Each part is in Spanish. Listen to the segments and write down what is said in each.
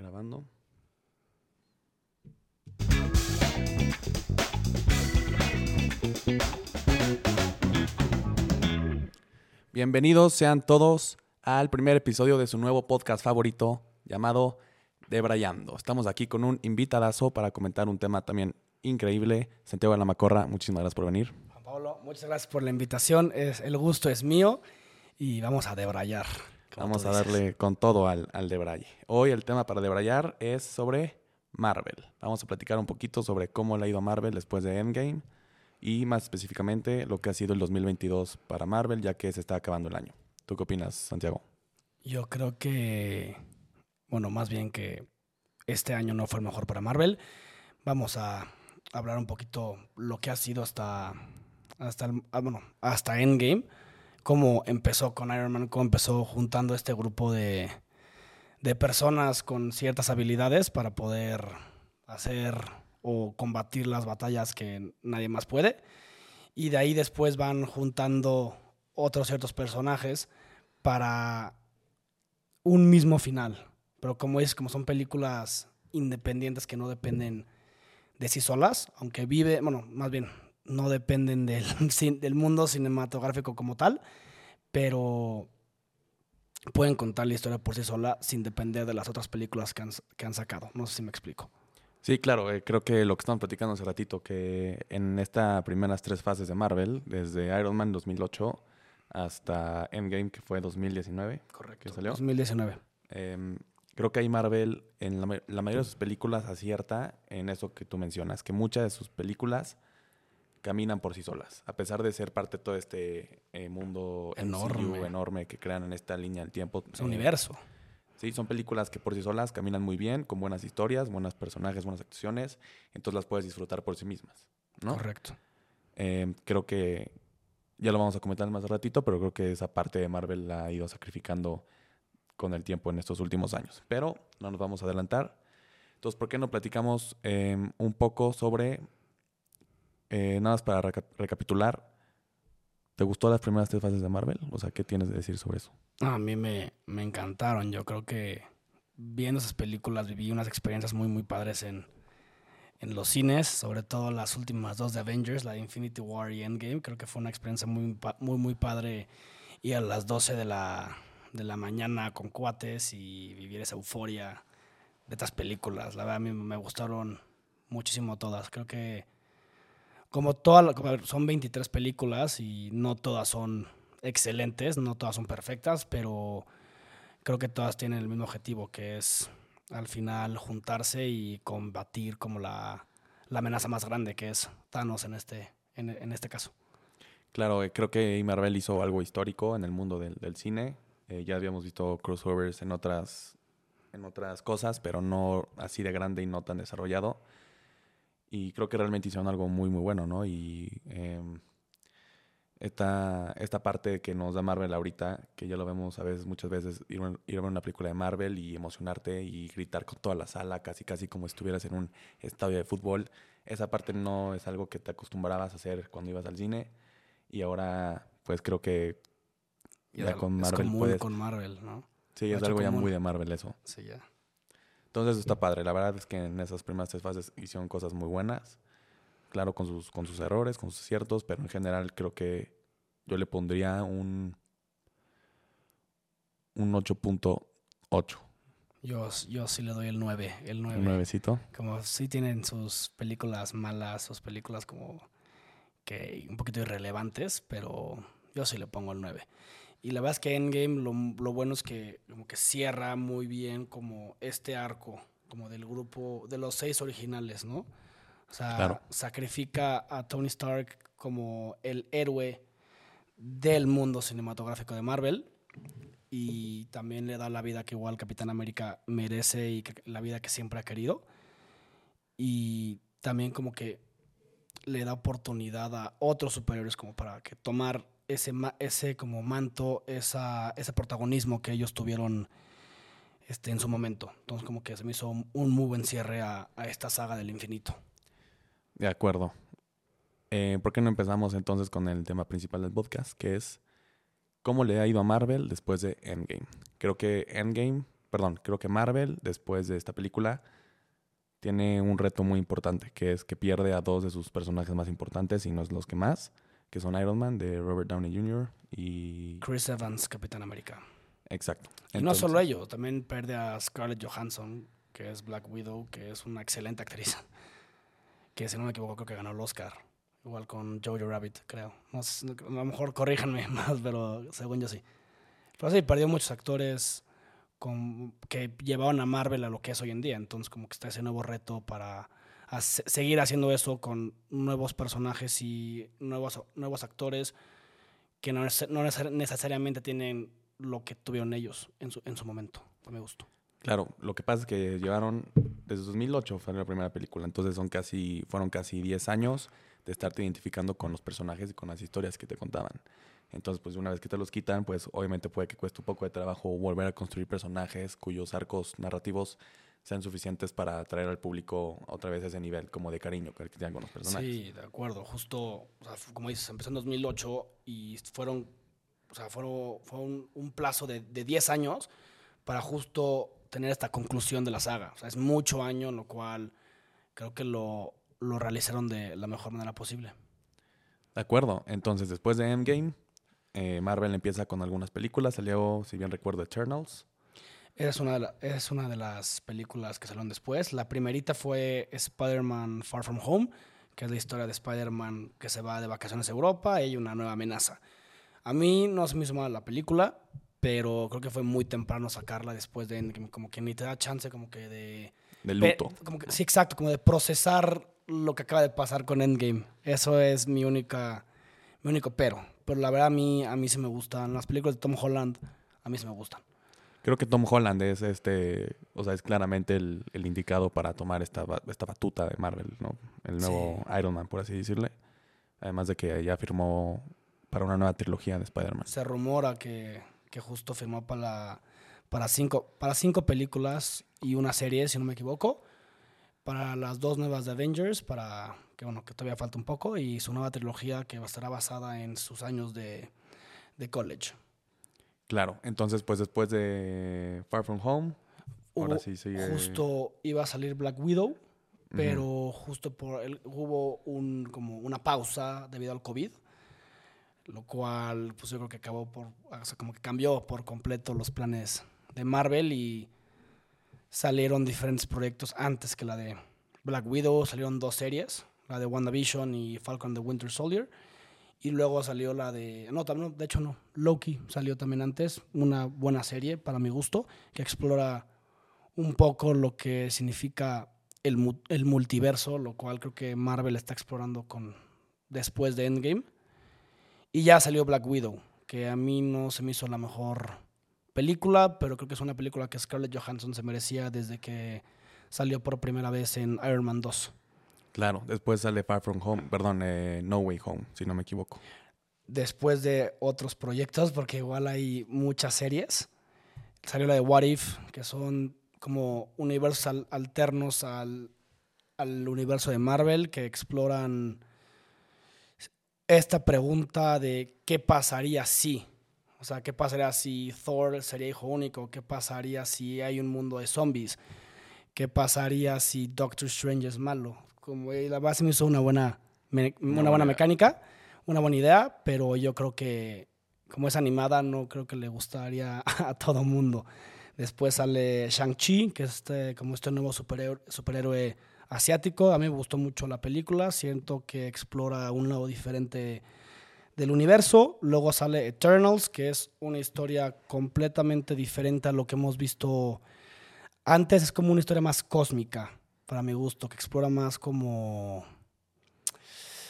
Grabando. Bienvenidos sean todos al primer episodio de su nuevo podcast favorito llamado Debrayando. Estamos aquí con un invitadazo para comentar un tema también increíble. Santiago de la Macorra, muchísimas gracias por venir. Juan Pablo, muchas gracias por la invitación. Es, el gusto es mío y vamos a debrayar. Vamos a dices. darle con todo al, al debraye. Hoy el tema para debrayar es sobre Marvel. Vamos a platicar un poquito sobre cómo le ha ido a Marvel después de Endgame y más específicamente lo que ha sido el 2022 para Marvel, ya que se está acabando el año. ¿Tú qué opinas, Santiago? Yo creo que, bueno, más bien que este año no fue el mejor para Marvel. Vamos a hablar un poquito lo que ha sido hasta, hasta, el- ah, bueno, hasta Endgame. Cómo empezó con Iron Man, cómo empezó juntando este grupo de, de personas con ciertas habilidades para poder hacer o combatir las batallas que nadie más puede. Y de ahí después van juntando otros ciertos personajes para un mismo final. Pero como es, como son películas independientes que no dependen de sí solas, aunque vive, bueno, más bien, no dependen del, del mundo cinematográfico como tal, pero pueden contar la historia por sí sola sin depender de las otras películas que han, que han sacado. No sé si me explico. Sí, claro, eh, creo que lo que estamos platicando hace ratito, que en estas primeras tres fases de Marvel, desde Iron Man 2008 hasta Endgame, que fue 2019, Correcto. ¿Que salió? 2019. Em, creo que ahí Marvel, en la mayoría de sus películas, acierta en eso que tú mencionas, que muchas de sus películas caminan por sí solas, a pesar de ser parte de todo este eh, mundo MCU Enorme. enorme que crean en esta línea del tiempo. Es eh, un universo. Sí, son películas que por sí solas caminan muy bien, con buenas historias, buenos personajes, buenas actuaciones, entonces las puedes disfrutar por sí mismas, ¿no? Correcto. Em, creo que ya lo vamos a comentar más ratito, pero creo que esa parte de Marvel la ha ido sacrificando con el tiempo en estos últimos años. Pero no nos vamos a adelantar. Entonces, ¿por qué no platicamos un poco sobre, eh, nada más para reca- recapitular, ¿te gustó las primeras tres fases de Marvel? O sea, ¿qué tienes de decir sobre eso? A mí me, me encantaron. Yo creo que viendo esas películas viví unas experiencias muy, muy padres en, en los cines, sobre todo las últimas dos de Avengers, la de Infinity War y Endgame. Creo que fue una experiencia muy, muy, muy padre ir a las 12 de la, de la mañana con cuates y vivir esa euforia de estas películas. La verdad, a mí me gustaron muchísimo todas. Creo que como todas, son 23 películas y no todas son excelentes, no todas son perfectas, pero creo que todas tienen el mismo objetivo, que es al final juntarse y combatir como la, la amenaza más grande, que es Thanos en este, en, en este caso. Claro, eh, creo que Marvel hizo algo histórico en el mundo del, del cine. Eh, ya habíamos visto crossovers en otras, en otras cosas, pero no así de grande y no tan desarrollado. Y creo que realmente hicieron algo muy, muy bueno, ¿no? Y em, esta, esta parte que nos da Marvel ahorita, que ya lo vemos a veces, muchas veces, ir, a- ir a ver una película de Marvel y emocionarte y gritar con toda la sala, casi, casi como si estuvieras en un estadio de fútbol. Esa parte no es algo que te acostumbrabas a hacer cuando ibas al cine. Y ahora, pues creo que Ya es con es Marvel común puedes- con Marvel, ¿no? sí, es algo ya muy de Marvel eso. Sí, ya. Entonces está padre. La verdad es que en esas primeras tres fases hicieron cosas muy buenas. Claro, con sus, con sus errores, con sus aciertos, pero en general creo que yo le pondría un, un 8.8. Yo, yo sí le doy el 9, el 9. Un nuevecito. Como sí tienen sus películas malas, sus películas como que un poquito irrelevantes, pero yo sí le pongo el 9. Y la verdad es que Endgame lo, lo bueno es que como que cierra muy bien como este arco, como del grupo, de los seis originales, ¿no? O sea, Claro. sacrifica a Tony Stark como el héroe del mundo cinematográfico de Marvel y también le da la vida que igual Capitán América merece y la vida que siempre ha querido. Y también como que le da oportunidad a otros superiores como para que tomar ese, ese como manto, esa, ese protagonismo que ellos tuvieron este, en su momento. Entonces como que se me hizo un, muy buen cierre a, a esta saga del infinito. De acuerdo. Eh, ¿Por qué no empezamos entonces con el tema principal del podcast, que es cómo le ha ido a Marvel después de Endgame? Creo que Endgame perdón, creo que Marvel, después de esta película, tiene un reto muy importante, que es que pierde a dos de sus personajes más importantes y no es los que más, que son Iron Man de Robert Downey Jr. y... Chris Evans, Capitán América. Exacto. Y no solo ello, también pierde a Scarlett Johansson, que es Black Widow, que es una excelente actriz. Que si no me equivoco creo que ganó el Oscar. Igual con Jojo Rabbit, creo. No sé, a lo mejor corríjanme más, pero según yo sí. Pero sí, perdió muchos actores con, que llevaban a Marvel a lo que es hoy en día. Entonces como que está ese nuevo reto para hace- seguir haciendo eso con nuevos personajes y nuevos, nuevos actores que no, no neces- necesariamente tienen lo que tuvieron ellos en su, en su momento. A mi gusto. Claro, lo que pasa es que llevaron, desde 2008 fue la primera película, entonces son casi, fueron casi 10 años de estarte identificando con los personajes y con las historias que te contaban. Entonces, pues una vez que te los quitan, pues obviamente puede que cueste un poco de trabajo volver a construir personajes cuyos arcos narrativos sean suficientes para atraer al público otra vez a ese nivel como de cariño que tengan con los personajes. Sí, de acuerdo. Justo, o sea, como dices, empezó en 2008 y fueron, o sea, fueron, fue un, un plazo de, de 10 años para justo tener esta conclusión de la saga. O sea, es mucho año, lo cual creo que lo, lo realizaron de la mejor manera posible. De acuerdo. Entonces, después de Endgame, eh, Marvel empieza con algunas películas. Salió, si bien recuerdo, Eternals. Es una, de la- es una de las películas que salieron después. La primerita fue Spider-Man Far From Home, que es la historia de Spider-Man que se va de vacaciones a Europa y hay una nueva amenaza. A mí no se me hizo mal la película, pero creo que fue muy temprano sacarla después de Endgame. Como que ni te da chance como que de... De Pe- luto. como que- sí, exacto, como de procesar lo que acaba de pasar con Endgame. Eso es mi única, mi único pero. Pero la verdad a mí, a mí sí me gustan. Las películas de Tom Holland, a mí sí me gustan. Creo que Tom Holland es este, o sea, es claramente el, el indicado para tomar esta, esta batuta de Marvel, ¿no? El nuevo Iron Man, por así decirle. Además de que ya firmó para una nueva trilogía de Spider-Man. Se rumora que, que justo firmó para, la- para, cinco, para cinco películas y una serie, si no me equivoco. Para las dos nuevas de Avengers, para que bueno, que todavía falta un poco, y su nueva trilogía que estará basada en sus años de, de college. Claro, entonces pues después de Far From Home, ahora sí sigue... Justo iba a salir Black Widow, pero justo por el, hubo un, como una pausa debido al COVID, lo cual pues yo creo que acabó por, o sea, como que cambió por completo los planes de Marvel y salieron diferentes proyectos antes que la de Black Widow, salieron dos series, la de WandaVision y Falcon the Winter Soldier. Y luego salió la de. No, también, de hecho no. Loki salió también antes. Una buena serie, para mi gusto, que explora un poco lo que significa el, el multiverso, lo cual creo que Marvel está explorando con después de Endgame. Y ya salió Black Widow, que a mí no se me hizo la mejor película, pero creo que es una película que Scarlett Johansson se merecía desde que salió por primera vez en Iron Man 2. Claro, después sale Far From Home, perdón, eh, No Way Home, si no me equivoco. después de otros proyectos, porque igual hay muchas series. Salió la de What If, que son como universos al- alternos al, al universo de Marvel, que exploran esta pregunta de qué pasaría si. O sea, qué pasaría si Thor sería hijo único, qué pasaría si hay un mundo de zombies, qué pasaría si Doctor Strange es malo. Como la base me hizo una buena, me- una buena mecánica, una buena idea, pero yo creo que como es animada, no creo que le gustaría a todo mundo. Después sale Shang-Chi, que es este, como este nuevo superhéroe, superhéroe asiático. A mí me gustó mucho la película. Siento que explora un lado diferente del universo. Luego sale Eternals, que es una historia completamente diferente a lo que hemos visto antes. Es como una historia más cósmica, para mi gusto, que explora más como...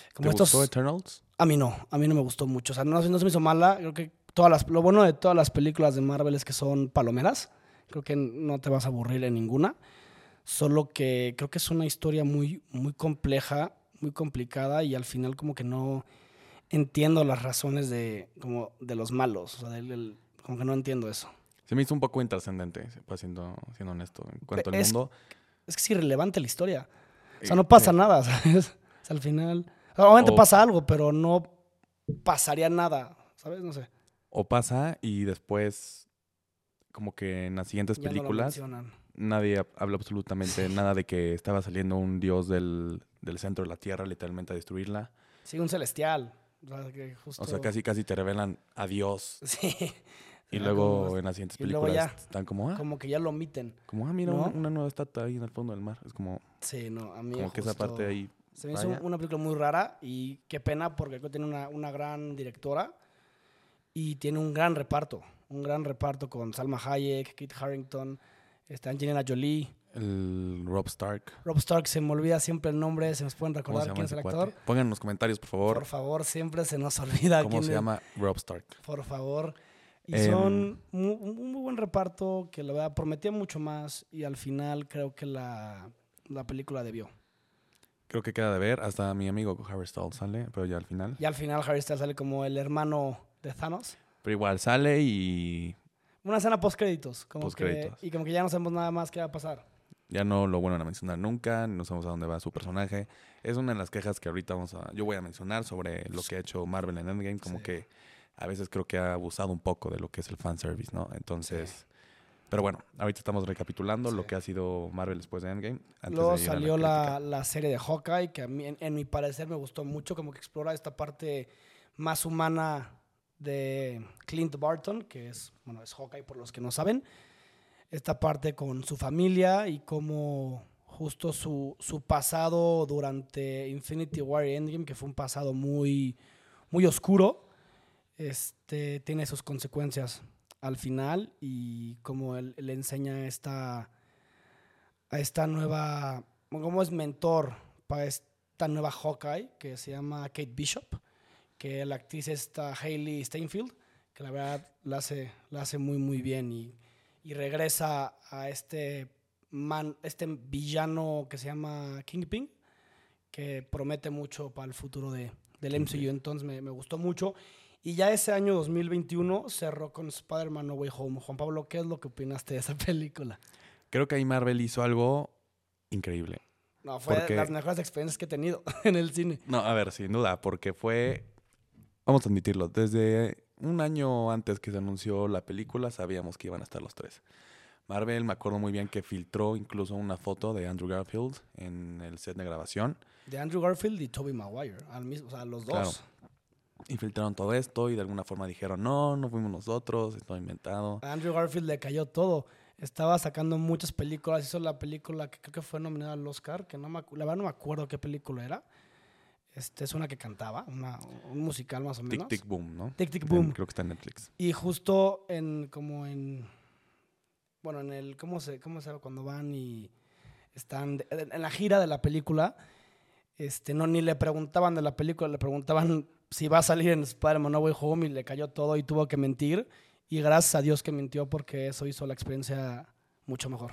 ¿Te como estos... gustó Eternals? A mí no, a mí no me gustó mucho. O sea, no, no se me hizo mala. Creo que todas las, lo bueno de todas las películas de Marvel es que son palomeras. Creo que no te vas a aburrir en ninguna. Solo que creo que es una historia muy, muy compleja, muy complicada y al final como que no entiendo las razones de, como de los malos. O sea, del- del- como que no entiendo eso. Se me hizo un poco intrascendente, pues, siendo, siendo honesto, en cuanto al mundo. Es que es irrelevante la historia. O sea, no pasa nada, ¿sabes? O sea, al final... obviamente O- pasa algo, pero no pasaría nada, ¿sabes? No sé. O pasa y después como que en las siguientes Ya películas nadie hab- habla absolutamente nada de que estaba saliendo un dios del, del centro de la tierra literalmente a destruirla. Sí, un celestial. O sea, que justo... O sea, casi casi te revelan a Dios Sí. Y Era luego como- en las siguientes películas ya, están como, ah, Como que ya lo omiten. como, ah, mira, ¿no? una, una nueva estatua ahí en el fondo del mar. Es como, Sí, no, a mí como que esa justo parte ahí Se me hizo vaya. una película muy rara y qué pena porque creo que tiene una, una gran directora y tiene un gran reparto. Un gran reparto con Salma Hayek, Kit Harrington, está Angelina Jolie. el Rob Stark. Rob Stark, se me olvida siempre el nombre, se nos pueden ¿Cómo se recordar quién es el cuate? actor. Pongan en los comentarios, por favor, Por favor, siempre se nos olvida cómo quién se llama Rob Stark. Por favor. Y Em, son un muy, buen reparto que la verdad prometía mucho más y al final creo que la, la película debió. Creo que queda de ver. Hasta mi amigo Harry Styles sale, pero ya al final. Y al final Harry Styles sale como el hermano de Thanos. Pero igual sale y Una escena post créditos, como Postcréditos. que y como que ya no sabemos nada más qué va a pasar. ya no lo vuelven a mencionar nunca. No sabemos a dónde va su personaje. Es una de las quejas que ahorita vamos a, yo voy a mencionar sobre lo que ha hecho Marvel en Endgame. Como Sí. que a veces creo que ha abusado un poco de lo que es el fanservice, ¿no? Entonces. Pero bueno, ahorita estamos recapitulando lo Sí. que ha sido Marvel después de Endgame. antes Luego de salió crítica. la, la serie de Hawkeye, que a mí, en, en mi parecer me gustó mucho, como que explora esta parte más humana de Clint Barton, que es, bueno, es Hawkeye por los que no saben. Esta parte con su familia y cómo justo su, su pasado durante Infinity War y Endgame, que fue un pasado muy, muy oscuro, este, tiene sus consecuencias al final y cómo él, le enseña esta a esta nueva, como es mentor para esta nueva Hawkeye que se llama Kate Bishop, que la actriz está Hailey Steinfeld, que la verdad la hace, la hace muy muy bien y, y regresa a este man, este villano que se llama Kingpin, que promete mucho para el futuro de, del MCU, entonces me, me gustó mucho. Y ya ese año 2021 cerró con Spider-Man No Way Home. Juan Pablo, ¿qué es lo que opinaste de esa película? Creo que ahí Marvel hizo algo increíble. No, fue Porque- de las mejores experiencias que he tenido en el cine. No, a ver, sin duda, porque fue, vamos a admitirlo, desde un año antes que se anunció la película sabíamos que iban a estar los tres. Marvel, me acuerdo muy bien que filtró incluso una foto de Andrew Garfield en el set de grabación De Andrew Garfield y Tobey Maguire, al mismo, o sea, los dos. Claro. Y filtraron todo esto y de alguna forma dijeron, no, no fuimos nosotros, esto inventado. A Andrew Garfield le cayó todo. Estaba sacando muchas películas. Hizo la película que creo que fue nominada al Oscar, que no me, la verdad no me acuerdo qué película era. Este es una que cantaba, una, un musical más o Tic menos. Tic Boom, ¿no? Tic Tic En- Boom. creo que está en Netflix. Y justo en como en bueno, en el cómo se cómo se llama cuando van y están en la gira de la película, este no ni le preguntaban de la película, le preguntaban si va a salir en Spider-Man No Way Home y le cayó todo y tuvo que mentir y gracias a Dios que mintió porque eso hizo la experiencia mucho mejor.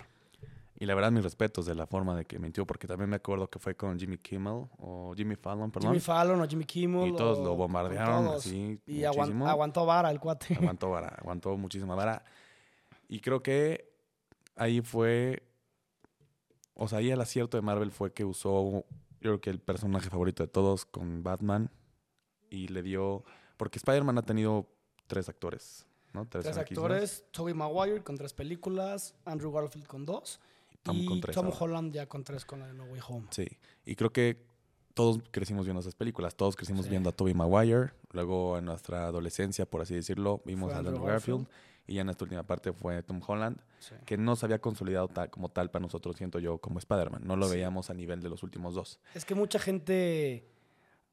Y la verdad, mis respetos de la forma de que mintió, porque también me acuerdo que fue con Jimmy Kimmel o Jimmy Fallon, perdón. Jimmy Fallon o Jimmy Kimmel y todos o- lo bombardearon todos. así y muchísimo. aguantó vara el cuate. aguantó vara, aguantó muchísima vara. Y creo que ahí fue, o sea, ahí el acierto de Marvel fue que usó, yo creo que el personaje favorito de todos con Batman y le dio, porque Spider-Man ha tenido tres actores, ¿no? Tres franquicias. actores, Tobey Maguire con tres películas, Andrew Garfield con dos Tom y con tres Tom ahora. Holland ya con tres con la de No Way Home. Sí, y creo que todos crecimos viendo esas películas, todos crecimos Sí. viendo a Tobey Maguire, luego en nuestra adolescencia, por así decirlo, vimos Fue a Andrew Garfield, y ya en esta última parte fue Tom Holland. Sí. que no se había consolidado tal, como tal para nosotros, siento yo, como Spider-Man. No lo Sí. veíamos a nivel de los últimos dos. Es que mucha gente,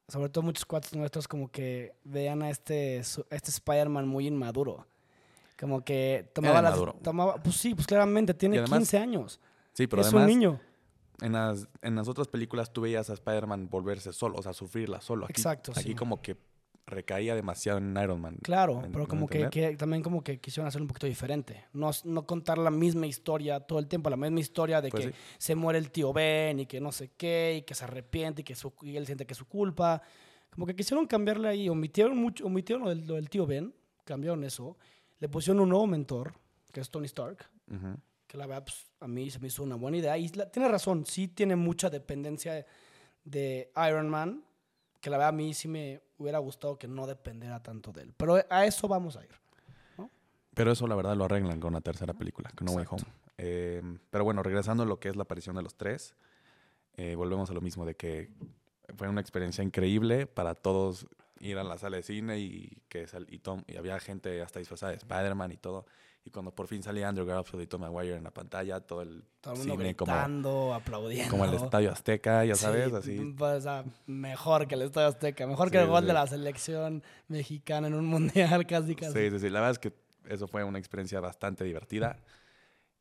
sobre todo muchos cuates nuestros, como que veían a este, a este Spider-Man muy inmaduro. Como que tomaba las. Tomaba, pues sí, pues claramente, tiene además, 15 años. Sí, pero es además, un niño. En, las, en las otras películas tú veías a Spider-Man volverse solo, o sea, sufrirla solo. Aquí, Exacto, Aquí sí. como que recaía demasiado en Iron Man. Claro, ¿me- pero como que, que también como que quisieron hacer un poquito diferente. No, no contar la misma historia todo el tiempo, la misma historia de Pues que sí. se muere el tío Ben y que no sé qué, y que se arrepiente y que su- y él siente que es su culpa. Como que quisieron cambiarle ahí, omitieron mucho, omitieron lo del, lo del tío Ben, cambiaron eso, le pusieron un nuevo mentor, que es Tony Stark, Ujú. que la verdad pues, a mí se me hizo una buena idea. Y la- tiene razón, sí tiene mucha dependencia de, de Iron Man, que la verdad a mí sí me hubiera gustado que no dependiera tanto de él. Pero a eso vamos a ir. Pero eso la verdad lo arreglan con la tercera película, con No Way Home. Eh, pero bueno, regresando a lo que es la aparición de los tres, eh, volvemos a lo mismo de que fue una experiencia increíble para todos ir a la sala de cine y que sal- y, Tom, y había gente hasta disfrazada de Spider-Man y todo. Y cuando por fin salía Andrew Garfield y Tom Maguire en la pantalla, todo el Todo el mundo cine como, gritando, aplaudiendo. como el Estadio Azteca, ya Sí, sabes, así. m- o sea, mejor que el Estadio Azteca, mejor que Sí, el gol sí. de la selección mexicana en un mundial, casi casi. Sí, sí, sí. La verdad es que eso fue una experiencia bastante divertida.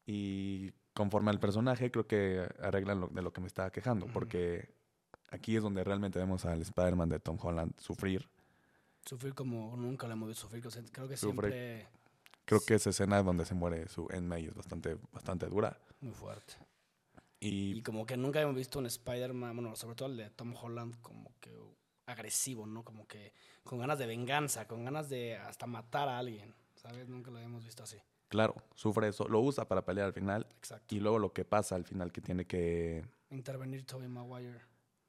Y conforme al personaje, creo que arreglan lo, de lo que me estaba quejando. Porque aquí es donde realmente vemos al Spider-Man de Tom Holland sufrir. Sufrir como nunca lo hemos visto sufrir. o sea, Creo que Sufre. siempre Creo que esa escena donde se muere su May es bastante, bastante dura. muy fuerte. Y, Y como que nunca hemos visto un Spider-Man, bueno, sobre todo el de Tom Holland, como que agresivo, ¿no? Como que con ganas de venganza, con ganas de hasta matar a alguien, ¿sabes? Nunca lo habíamos visto así. claro, sufre eso. Lo usa para pelear al final. Exacto. Y luego lo que pasa al final que tiene que... Intervenir Tobey Maguire.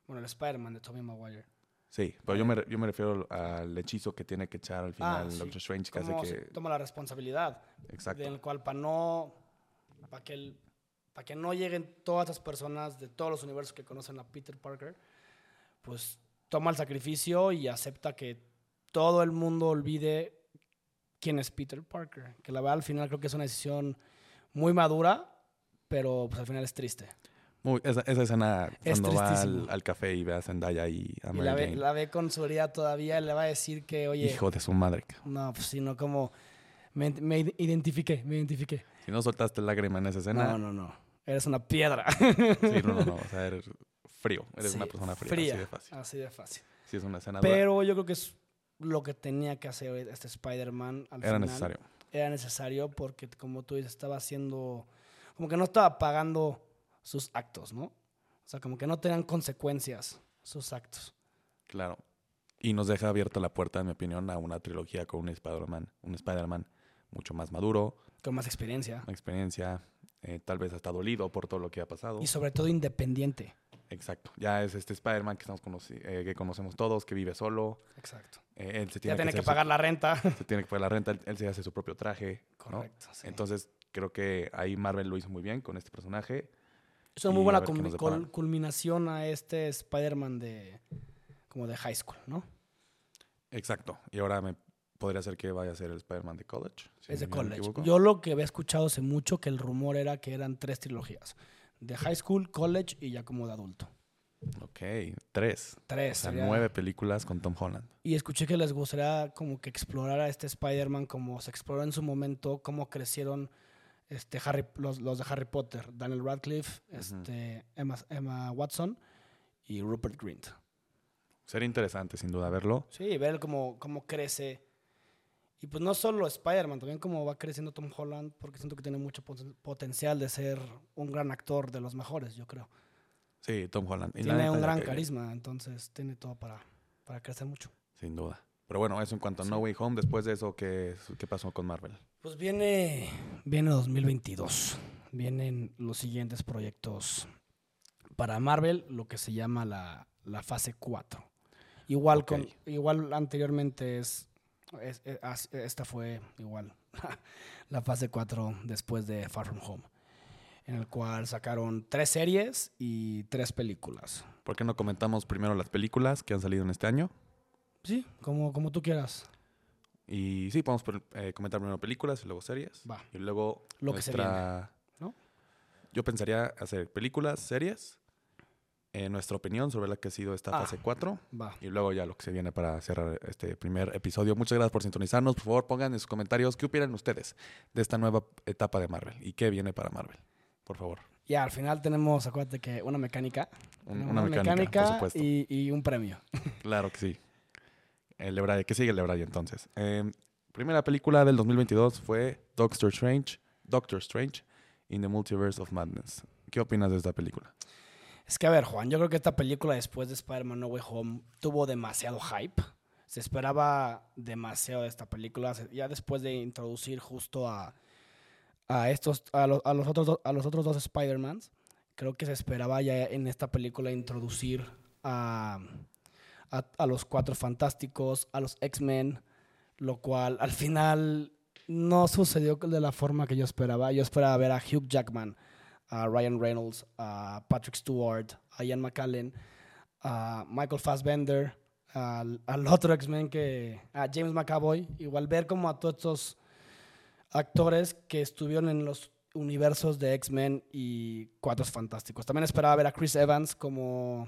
Bueno, el Spider-Man de Tobey Maguire. Sí, pero yo me, yo me refiero al hechizo que tiene que echar al final Ah, sí. Doctor Strange. Que hace que... toma la responsabilidad. Exacto. del cual para no para que el- para que no lleguen todas las personas de todos los universos que conocen a Peter Parker pues toma el sacrificio y acepta que todo el mundo olvide quién es Peter Parker que la verdad al final creo que es una decisión muy madura pero pues al final es triste Muy- esa, esa escena Es cuando va al, café y ve a Zendaya y a y Mary la ve, Jane. la ve con su herida todavía y le va a decir que oye Hijo de su madre. no pues sino como me, me identifiqué me identifiqué Si no soltaste lágrima en esa escena, no no no eres una piedra sí, no, no, no. O sea, eres frío. Eres Sí, una persona fría. fría, Así de fácil. así de fácil. Sí, es una escena dura. Pero yo creo que es lo que tenía que hacer este Spider-Man al Era final. necesario. Era necesario porque, como tú dices, estaba haciendo. Como que no estaba pagando sus actos, ¿no? O sea, como que no tenían consecuencias sus actos. Claro. Y nos deja abierta la puerta, en mi opinión, a una trilogía con un Spider-Man. Un Spider-Man mucho más maduro, Con más experiencia. una experiencia, eh, tal vez hasta dolido por todo lo que ha pasado. Y sobre todo independiente. Exacto. Ya es este Spider-Man que, estamos conoci- eh, que conocemos todos, que vive solo. Exacto. Eh, él se Ya tiene, tiene que, su- pagar la renta. se tiene que pagar la renta, él, él se hace su propio traje. ¿no? Correcto. sí. Entonces, creo que ahí Marvel lo hizo muy bien con este personaje. Es una muy buena cul- culminación a este Spider-Man de. como de high school, ¿no? Exacto. Y ahora me podría ser que vaya a ser el Spider-Man de college. si es de college. Yo lo que había escuchado hace mucho que el rumor era que eran tres trilogías. De high school, college y ya como de adulto. Ok, tres. O Tres. sea, sería- nueve películas con Tom Holland. Y escuché que les gustaría como que explorar a este Spider-Man como se exploró en su momento, cómo crecieron este Harry, los, los de Harry Potter, Daniel Radcliffe, este, Emma, Emma Watson y Rupert Grint. Sería interesante, sin duda, verlo. Sí, ver cómo, cómo crece. Y pues no solo Spider-Man, también cómo va creciendo Tom Holland, porque siento que tiene mucho poten- potencial de ser un gran actor de los mejores, yo creo. Sí, Tom Holland. Y tiene un gran carisma, entonces tiene todo para, para crecer mucho. Sin duda. Pero bueno, eso en cuanto a No Way Home. Después de eso, ¿qué, qué pasó con Marvel? Pues viene, viene 2022. Vienen los siguientes proyectos para Marvel, lo que se llama la, la fase 4. Igual, con, igual anteriormente es, es- esta fue igual la fase 4 después de Far From Home, en el cual sacaron tres series y tres películas. ¿Por qué no comentamos primero las películas que han salido en este año? Sí, como, como tú quieras. Y sí, podemos eh, comentar primero películas y luego series. Va. Y luego Lo que se nuestra... ¿no? Yo pensaría hacer películas, series, eh, nuestra opinión sobre la que ha sido esta Ah. fase 4 Va. y luego ya lo que se viene para cerrar este primer episodio. Muchas gracias por sintonizarnos. Por favor, pongan en sus comentarios qué opinan ustedes de esta nueva etapa de Marvel y qué viene para Marvel. Por favor. Ya, al final tenemos, acuérdate que una mecánica. Un- una mecánica, por supuesto. y, y un premio. Claro que sí. El Lebraye, ¿qué sigue el Lebraye entonces? Eh, primera película del 2022 fue Doctor Strange, Doctor Strange in the Multiverse of Madness. ¿Qué opinas de esta película? Es que, a ver, Juan, yo creo que esta película después de Spider-Man No Way Home tuvo demasiado hype. Se esperaba demasiado de esta película. Ya después de introducir justo a, estos, a, lo- a los otros, a los otros dos Spider-Mans, creo que se esperaba ya en esta película introducir a, a, los Cuatro Fantásticos, a los X-Men, lo cual al final no sucedió de la forma que yo esperaba. Yo esperaba ver a Hugh Jackman, a Ryan Reynolds, a Patrick Stewart, a Ian McKellen, a Michael Fassbender, al, al otro X-Men que. a James McAvoy. Igual ver como a todos estos actores que estuvieron en los universos de X-Men y Cuatro Fantásticos. También esperaba ver a Chris Evans como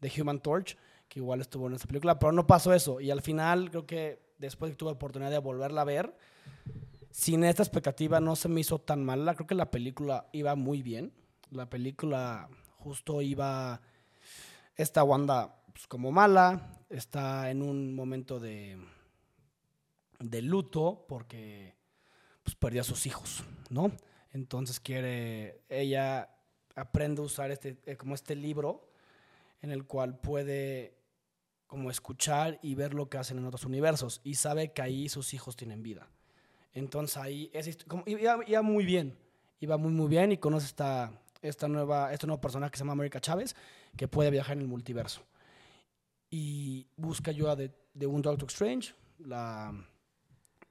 The Human Torch, que igual estuvo en esta película, pero no pasó eso. Y al final, creo que después que tuve oportunidad de volverla a ver, sin esta expectativa no se me hizo tan mala. Creo que la película iba muy bien. La película justo iba. Esta Wanda pues, como mala, está en un momento de, de luto porque pues, perdió a sus hijos, ¿no? Entonces quiere, ella aprende a usar este, eh, como este libro en el cual puede como escuchar y ver lo que hacen en otros universos y sabe que ahí sus hijos tienen vida. Entonces ahí es, como, iba, muy bien, iba muy muy bien y conoce esta, esta nueva, este nuevo personaje que se llama América Chávez que puede viajar en el multiverso y busca ayuda de, de un Doctor Strange, la,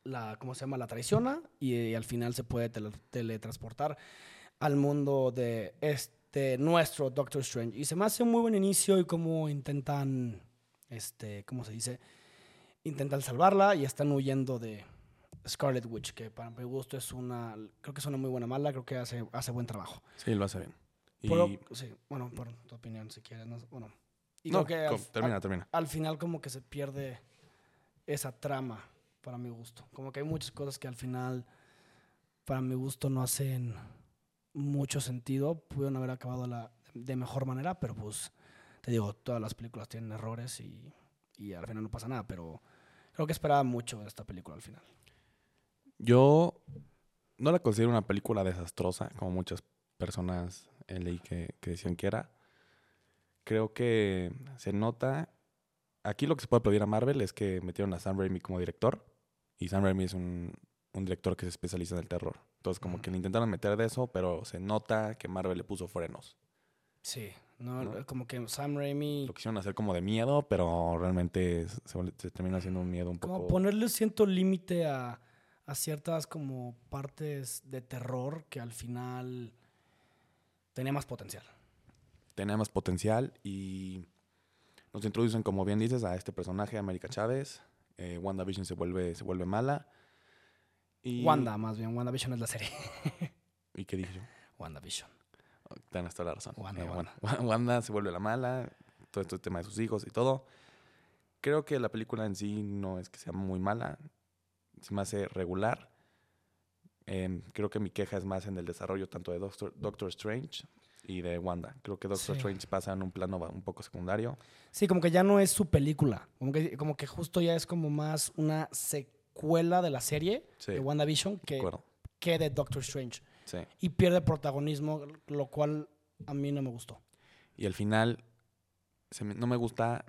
la, ¿cómo se llama? La traiciona y, al final se puede teletransportar al mundo de este nuestro Doctor Strange. Y se me hace un muy buen inicio y cómo intentan, este, ¿cómo se dice? Intentan salvarla y están huyendo de Scarlet Witch, que para mi gusto es una, creo que es una muy buena mala, creo que hace, hace buen trabajo. Sí, lo hace bien. sí, bueno, por tu opinión, si quieres. bueno, y no, que termina, termina. Al final como que se pierde esa trama para mi gusto. Como que hay muchas cosas que al final, para mi gusto, no hacen mucho sentido. Pudieron haber acabado la, de mejor manera, pero pues, te digo, todas las películas tienen errores y, y al final no pasa nada, pero creo que esperaba mucho de esta película al final. Yo no la considero una película desastrosa, como muchas personas leí que, que decían que era. Creo que se nota. Aquí lo que se puede aplaudir a Marvel es que metieron a Sam Raimi como director. Y Sam Raimi es un, director que se especializa en el terror. Entonces, como que le intentaron meter de eso, pero se nota que Marvel le puso frenos. Sí, no, como que Sam Raimi. Lo quisieron hacer como de miedo, pero realmente se, termina haciendo un miedo un poco. Como ponerle cierto límite a, a ciertas como partes de terror que al final tenía más potencial. Tenía más potencial y nos introducen, como bien dices, a este personaje, América Chávez, eh, WandaVision se vuelve, se vuelve mala. Y... Wanda, más bien. WandaVision es la serie. ¿Y qué dije yo? WandaVision. Tienes toda la razón. Wanda, eh, Wanda. se vuelve la mala, todo este tema de sus hijos y todo. Creo que la película en sí no es que sea muy mala, se me hace regular. Em, creo que mi queja es más en el desarrollo tanto de Doctor, Doctor Strange y de Wanda. Creo que Doctor Strange pasa en un plano un poco secundario. Sí, como que ya no es su película. Como que, como que justo ya es como más una secuela de la serie de WandaVision que, que de Doctor Strange. Y pierde protagonismo, lo cual a mí no me gustó. Y al final, no me gusta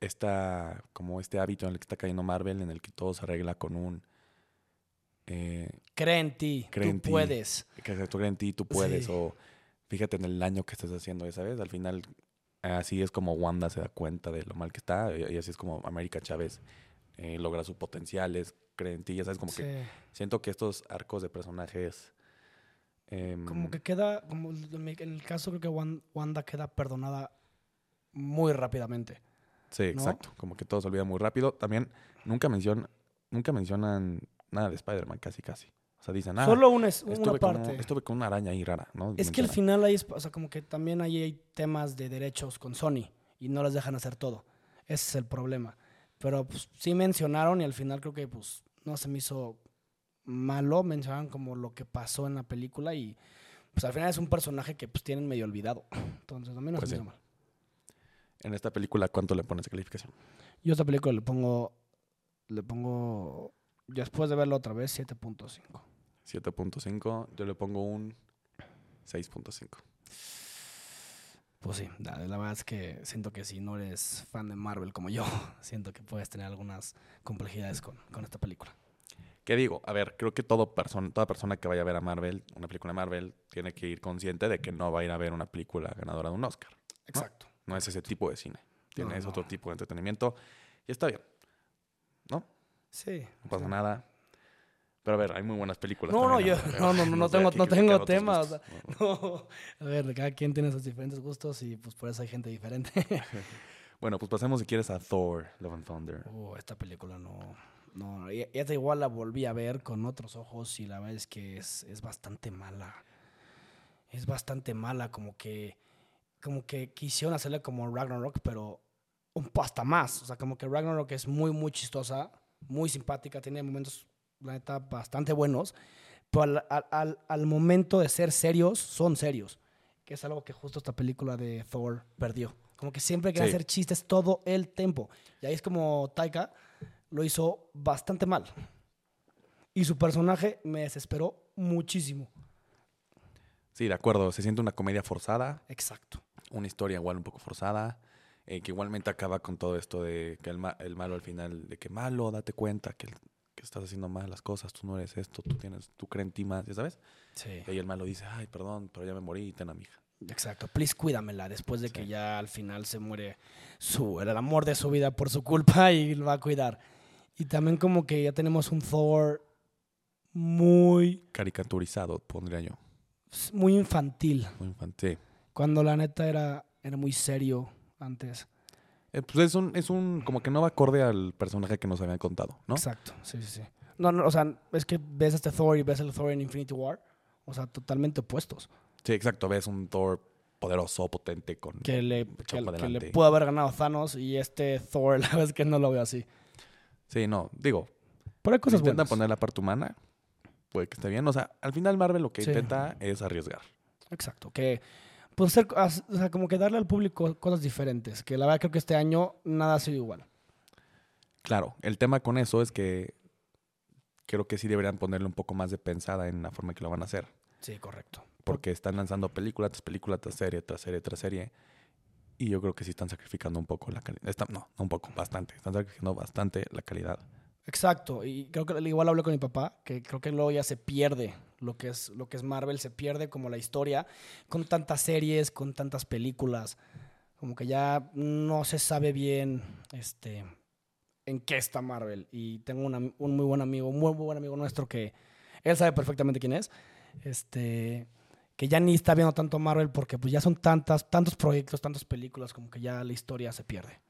esta, como este hábito en el que está cayendo Marvel, en el que todo se arregla con un... Eh, cree en ti, tú puedes. Que tú cree en ti, tú puedes. O fíjate en el daño que estás haciendo, ¿sabes? Al final, así es como Wanda se da cuenta de lo mal que está, y así es como América Chávez eh, logra su potenciales, cree en ti, ya sabes, como que siento que estos arcos de personajes... Em, como que queda, como en el caso creo que Wanda queda perdonada muy rápidamente. Sí, exacto, como que todo se olvida muy rápido. También nunca, mencionan nunca mencionan nada de Spider-Man, casi, casi. O sea, dicen, ah, Solo una, una parte. estuve con una araña ahí rara, ¿no? Es que al final hay, o sea, como que también ahí hay temas de derechos con Sony y no les dejan hacer todo. Ese es el problema. Pero pues, sí mencionaron y al final creo que pues no se me hizo malo. Mencionaron como lo que pasó en la película y pues al final es un personaje que pues tienen medio olvidado. Entonces a mí no pues se me mal. En esta película, ¿cuánto le pones de calificación? Yo a esta película le pongo, le pongo, después de verla otra vez, 7.5. 7.5. Yo le pongo un 6.5. Pues sí, la, verdad es que siento que si no eres fan de Marvel como yo, siento que puedes tener algunas complejidades con, esta película. ¿Qué digo? A ver, creo que todo persona, toda persona que vaya a ver a Marvel, una película de Marvel, tiene que ir consciente de que no va a ir a ver una película ganadora de un Oscar. Exacto. No, es ese tipo de cine. Tiene, es otro tipo de entretenimiento. Y está bien. ¿No? Sí. No pasa nada. Pero a ver, hay muy buenas películas. No, no, yo, no, no, no, no tengo, no tengo tema. o sea, No, no. no. A ver, cada quien tiene sus diferentes gustos y pues por eso hay gente diferente. Bueno, pues pasemos si quieres a Thor, Love and Thunder. Uh, esta película no. No, y- y esta igual la volví a ver con otros ojos y la verdad es que es, es bastante mala. Es bastante mala, como que. Como que quisieron hacerle como Ragnarok, pero un po' hasta más. O sea, como que Ragnarok es muy, muy chistosa, muy simpática, tiene momentos, la neta, bastante buenos. Pero al, al- al- al momento de ser serios, son serios. Que es algo que justo esta película de Thor perdió. Como que siempre Sí. hacer chistes todo el tiempo. Y ahí es como Taika lo hizo bastante mal. Y su personaje me desesperó muchísimo. Sí, de acuerdo. Se siente una comedia forzada, Exacto. una historia igual un poco forzada, eh, que igualmente acaba con todo esto de que el, ma- el malo al final, de que malo, date cuenta que, que estás haciendo mal las cosas, tú no eres esto, tú tienes, tú crees en ti más, ¿ya sabes? Sí. Y ahí el malo dice, ay, perdón, pero ya me morí, ten a mi hija. Exacto. Please cuídamela después de que ya al final se muere su, el amor de su vida por su culpa y lo va a cuidar. Y también como que ya tenemos un Thor muy, Caricaturizado, pondría yo. muy infantil. Muy infantil. Cuando la neta era, era muy serio antes. Eh, pues es un, es un, como que no va acorde al personaje que nos habían contado, ¿no? Exacto, sí, sí, sí. No, no, o sea, es que ves este Thor y ves el Thor en Infinity War. O sea, totalmente opuestos. Sí, exacto. Ves un Thor poderoso, potente, con... Que le, que, le pudo haber ganado Thanos y este Thor, la verdad es que no lo veo así. Sí, no, digo, si intentan buenas. poner la parte humana, puede que esté bien. O sea, al final Marvel lo que Sí. intenta es arriesgar. Exacto, que pues as- o sea, como que darle al público cosas diferentes, que la verdad creo que este año nada ha sido igual. Claro, el tema con eso es que creo que sí deberían ponerle un poco más de pensada en la forma en que lo van a hacer. Sí, correcto. Porque están lanzando película tras película, tras serie, tras serie, tras serie. Y yo creo que sí están sacrificando un poco la calidad. No, no un poco, bastante. Están sacrificando bastante la calidad. Exacto, y creo que igual hablé con mi papá, que creo que luego ya se pierde lo que es lo que es Marvel, se pierde como la historia con tantas series, con tantas películas, como que ya no se sabe bien este en qué está Marvel y tengo un, am- un muy buen amigo, un muy, muy buen amigo nuestro que él sabe perfectamente quién es. Este que ya ni está viendo tanto Marvel porque pues ya son tantas tantos proyectos, tantas películas como que ya la historia se pierde.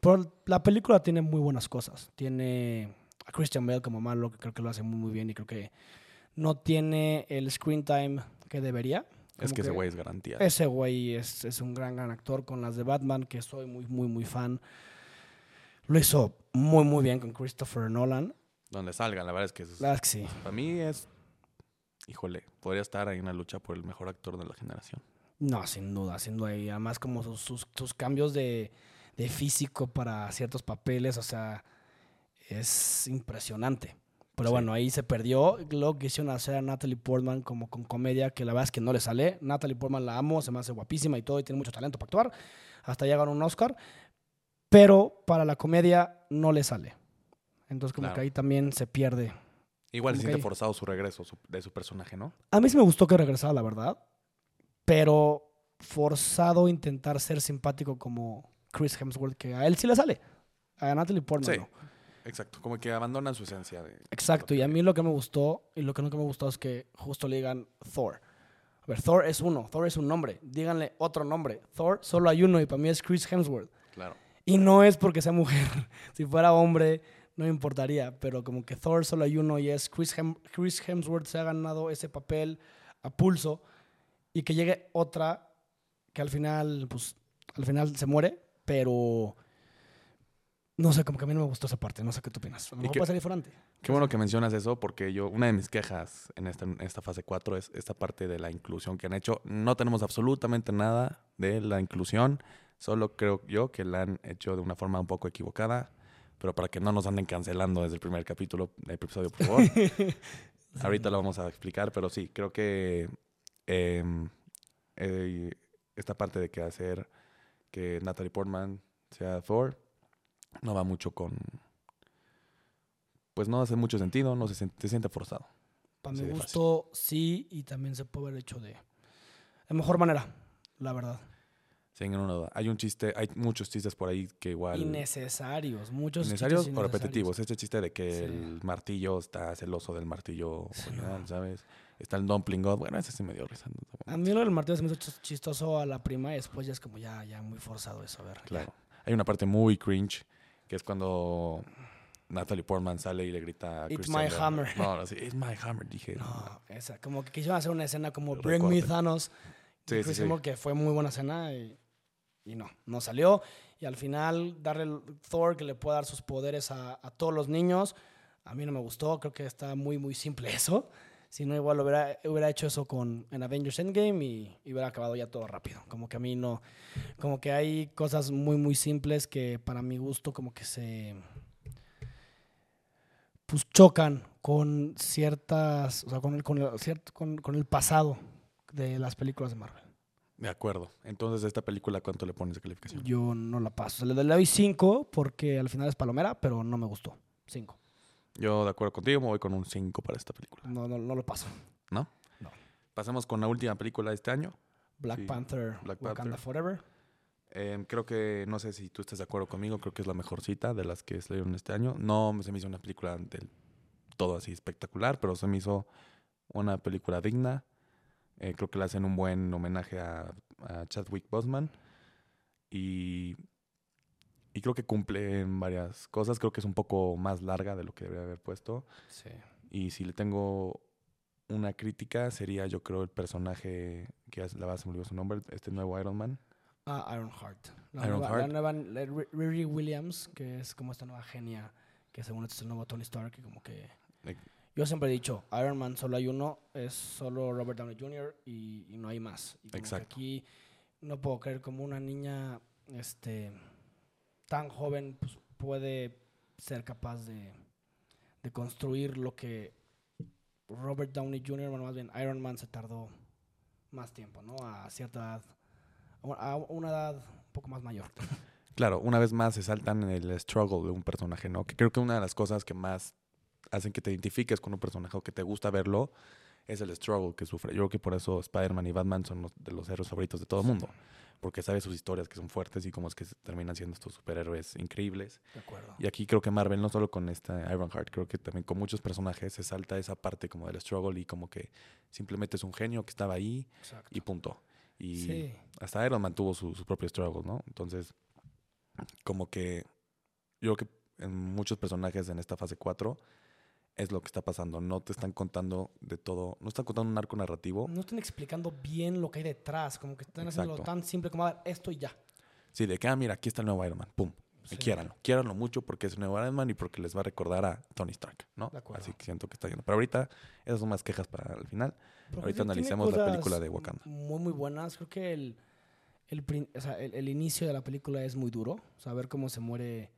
Pero la película tiene muy buenas cosas. Tiene a Christian Bale como malo, que creo que lo hace muy, muy bien y creo que no tiene el screen time que debería. es Como que ese güey es garantía. Ese güey es, es un gran, gran actor con las de Batman, que soy muy, muy, muy fan. Lo hizo muy, muy bien con Christopher Nolan. Donde salgan, la verdad es que es- La verdad es que sí. para mí es. Híjole, podría estar ahí en una lucha por el mejor actor de la generación. No, sin duda, sin duda. Y además como sus, sus, sus cambios de, de físico para ciertos papeles, o sea, es impresionante. Pero Sí. bueno, ahí se perdió. Luego quisieron hacer a Natalie Portman como con comedia, que la verdad es que no le sale. Natalie Portman la amo, se me hace guapísima y todo, y tiene mucho talento para actuar. Hasta ya ganó un Oscar. Pero para la comedia no le sale. Entonces como Claro. que ahí también se pierde. Igual se siente forzado su regreso su- de su personaje, ¿no? A mí sí me gustó que regresara, la verdad. Pero forzado intentar ser simpático como Chris Hemsworth, que a él sí le sale. A Natalie Portman Sí. no. Exacto, como que abandonan su esencia. De, Exacto. Y a mí lo que me gustó y lo que nunca me gustó es que justo le digan Thor. A ver, Thor es uno. Thor es un nombre. Díganle otro nombre. Thor solo hay uno y para mí es Chris Hemsworth. Claro. Y no es porque sea mujer. si fuera hombre, no me importaría. Pero como que Thor solo hay uno y es Chris, Hem- Chris Hemsworth se ha ganado ese papel a pulso. Y que llegue otra que al final, pues, al final se muere. Pero no sé, como que a mí no me gustó esa parte. No sé qué tú opinas. A lo ¿Y mejor qué- puede ser diferente. Qué bueno que mencionas eso, porque yo, una de mis quejas en esta, en esta fase 4 es esta parte de la inclusión que han hecho. No tenemos absolutamente nada de la inclusión, solo creo yo que la han hecho de una forma un poco equivocada, pero para que no nos anden cancelando desde el primer capítulo del episodio, por favor. Ahorita lo vamos a explicar, pero sí, creo que em, eh, esta parte de que hacer que Natalie Portman sea Thor no va mucho con... Pues no hace mucho sentido, no se, sien- se siente forzado. Para mi gusto, sí, y también se puede haber hecho de, de mejor manera, la verdad. Ninguna duda. Hay un chiste, hay muchos chistes por ahí que igual... Innecesarios, muchos Innecesarios chistes o repetitivos. Este chiste de que Sí. el martillo está celoso del martillo Sí, original, no. ¿sabes? Está el Dumpling God. Bueno, ese sí me dio risa. ¿no? A mí lo del martillo se me hizo chistoso a la prima y después ya es como ya, ya muy forzado eso, a ver. ya. Claro. Hay una parte muy cringe que es cuando Natalie Portman sale y le grita a It's Christian my hammer. No, no, sí, it's my hammer. Dije, no. No, esa, como que quisieron hacer una escena como. Bring Me Thanos. Sí, sí. Hemsworth, que fue muy buena escena y, y no, no salió. Y al final darle Thor que le pueda dar sus poderes a, todos los niños, a mí no me gustó, creo que está muy, muy simple eso. Si no, igual hubiera, hubiera hecho eso con, en Avengers Endgame y, hubiera acabado ya todo rápido. Como que a mí no, como que hay cosas muy, muy simples que para mi gusto como que se, pues chocan con ciertas, o sea, con el, con el, con- con el pasado de las películas de Marvel. De acuerdo. Entonces, esta película, ¿cuánto le pones de calificación? Yo no la paso. Le doy 5 porque al final es palomera, pero no me gustó. 5. Yo, de acuerdo contigo, me voy con un 5 para esta película. No, no, no lo paso. Pasamos con la última película de este año. Black Sí, Panther, Black Wakanda Panther. Forever. Eh, creo que, no sé si tú estás de acuerdo conmigo, creo que es la mejor cita de las que salieron este año. No se me hizo una película del todo así espectacular, pero se me hizo una película digna. Eh, creo que le hacen un buen homenaje a, a Chadwick Boseman. Y, y creo que cumple en varias cosas. Creo que es un poco más larga de lo que debería haber puesto. Sí. Y si le tengo una crítica, sería yo creo el personaje, que se- la verdad se me olvidó su nombre, este nuevo Iron Man. Ah. La Iron nueva, Heart. La nueva la Ri- Riri Williams, que es como esta nueva genia, que según esto es el nuevo Tony Stark, que como que... Yo siempre he dicho, Iron Man solo hay uno, es solo Robert Downey Jr. y, y no hay más. Y como que Exacto. aquí no puedo creer como una niña este, tan joven pues, puede ser capaz de, de construir lo que Robert Downey Jr., bueno, más bien Iron Man se tardó más tiempo, ¿no? A cierta edad, a una edad un poco más mayor. Claro, una vez más se saltan en el struggle de un personaje, ¿no? Que creo que una de las cosas que más hacen que te identifiques con un personaje o que te gusta verlo es el struggle que sufre. Yo creo que por eso Spider-Man y Batman son los- de los héroes favoritos de todo el mundo. Porque sabes sus historias que son fuertes y cómo es que terminan siendo estos superhéroes increíbles. De acuerdo. Y aquí creo que Marvel, no solo con esta Ironheart, creo que también con muchos personajes se salta esa parte como del struggle y como que simplemente es un genio que estaba ahí Exacto. y punto. Y sí, hasta Iron Man tuvo su, su propio struggle, ¿no? Entonces, como que yo creo que en muchos personajes en esta fase 4 es lo que está pasando. No te están contando de todo, no están contando un arco narrativo. no están explicando bien lo que hay detrás, como que están haciendo Exacto. tan simple como, a ver, esto y ya. Sí, de que, ah, mira, aquí está el nuevo Iron Man, pum. Sí. Y quiéranlo, quiéranlo mucho porque es el nuevo Iron Man y porque les va a recordar a Tony Stark, ¿no? De acuerdo. Así que siento que está yendo. Pero ahorita, esas son más quejas para el final. Porque Ahorita analicemos la película de Wakanda. Muy, muy buenas. Creo que el, el, o sea, el, el inicio de la película es muy duro. Saber cómo se muere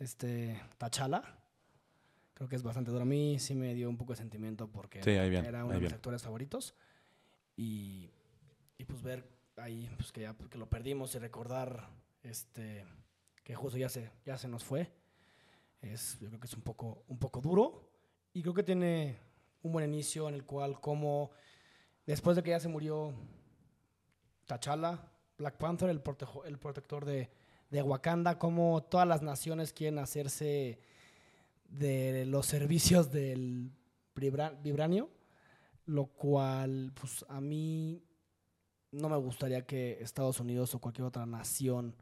este T'Challa. Creo que es bastante duro. A mí sí me dio un poco de sentimiento porque Sí, bien, era uno de mis actores favoritos. Y, y pues ver ahí pues que ya que lo perdimos y recordar este que justo ya se, ya se nos fue. Es, yo creo que es un poco, un poco duro. Y creo que tiene un buen inicio en el cual como después de que ya se murió T'Challa, Black Panther, el, protejo- el protector de, de Wakanda, como todas las naciones quieren hacerse de los servicios del vibra- vibranio, lo cual pues a mí no me gustaría que Estados Unidos o cualquier otra nación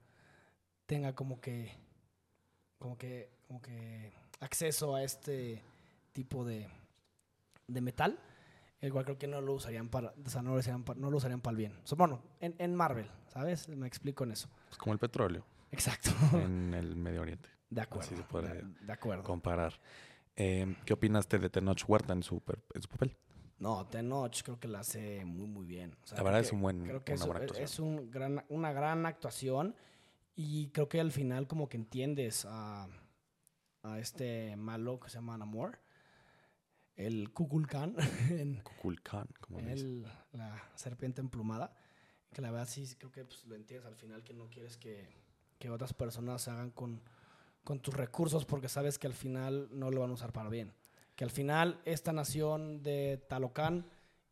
tenga como que como que como que acceso a este tipo de, de metal, el cual creo que no lo usarían para, o sea, no lo usarían para, no lo usarían para el bien. O sea, bueno, en, en Marvel, ¿sabes? Me explico en eso. Es como el petróleo Exacto. en el Medio Oriente. De acuerdo. Así se puede de, de acuerdo. comparar. Eh, ¿Qué opinaste de Tenoch Huerta en su, en su papel? No, Tenoch creo que la hace muy, muy bien. O sea, La verdad que- es un buen- creo que una es, buena actuación. es un gran, una gran actuación y creo que al final como que entiendes a, a este malo que se llama Namor, el Kukulkan, Kukulkan, como el- la serpiente emplumada, que la verdad sí creo que pues, lo entiendes al final que no quieres que, que otras personas se hagan con, con tus recursos porque sabes que al final no lo van a usar para bien. Que al final esta nación de Talocan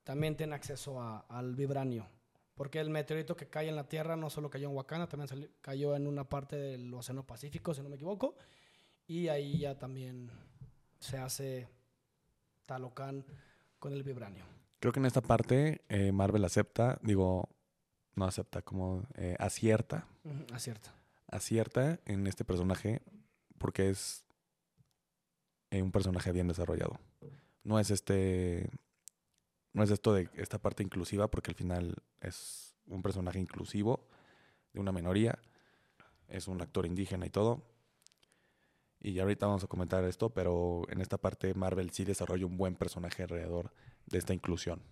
también tiene acceso a- al vibranio, Porque el meteorito que cae en la Tierra no solo cayó en Wakanda, también salió- cayó en una parte del Océano Pacífico, si no me equivoco. Y ahí ya también se hace Talocan con el vibranio. Creo que en esta parte eh, Marvel acepta, digo, no acepta, como eh, acierta, Acierta. acierta en este personaje porque es eh, un personaje bien desarrollado. No es este, no es esto de esta parte inclusiva porque al final es un personaje inclusivo de una minoría, es un actor indígena y todo. Y ya ahorita vamos a comentar esto, pero en esta parte Marvel sí desarrolla un buen personaje alrededor de esta inclusión.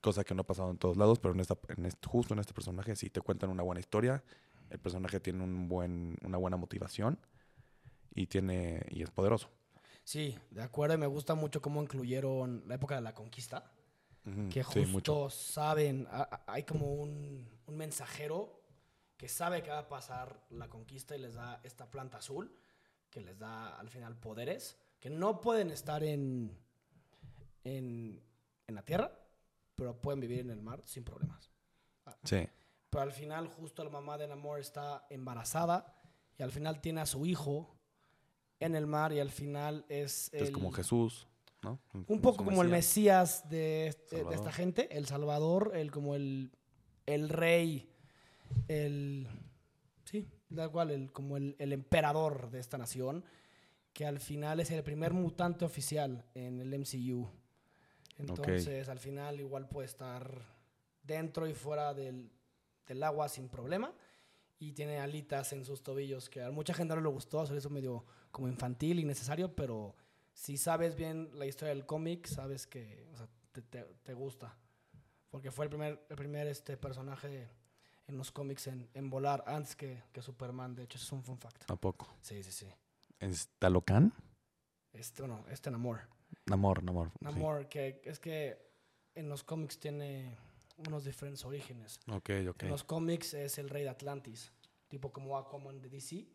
Cosa que no ha pasado en todos lados, pero en esta, en este- justo en este personaje sí te cuentan una buena historia. El personaje tiene un buen, una buena motivación y tiene y es poderoso. Sí, de acuerdo. Y me gusta mucho cómo incluyeron la época de la conquista. Que sí, justo mucho. saben, a- a- hay como un, un mensajero que sabe que va a pasar la conquista y les da esta planta azul, que les da al final poderes, que no pueden estar en, en, en la tierra, pero pueden vivir en el mar sin problemas. Sí, Pero al final justo la mamá de Namor está embarazada y al final tiene a su hijo en el mar y al final es... como Jesús, ¿no? un poco como el Mesías. De, este- de esta gente, el Salvador, el como el, el rey, el sí, da igual, el, como el, el emperador de esta nación, que al final es el primer mutante oficial en el MCU. Entonces, al final igual puede estar dentro y fuera del, del agua sin problema. Y tiene alitas en sus tobillos que a mucha gente no le gustó, le hizo medio como infantil, innecesario, pero si sabes bien la historia del cómic, sabes que o sea, te, te- te gusta. Porque fue el primer, el primer este, personaje en los cómics en, en volar antes que, que Superman. De hecho, eso es un fun fact. ¿A poco? Sí, sí, sí. ¿Es Talocan? Este, bueno, este Namor. Namor, Namor. sí. Namor, que es que en los cómics tiene unos diferentes orígenes. Ok, ok. En los cómics es el rey de Atlantis, tipo como Aquaman de DC,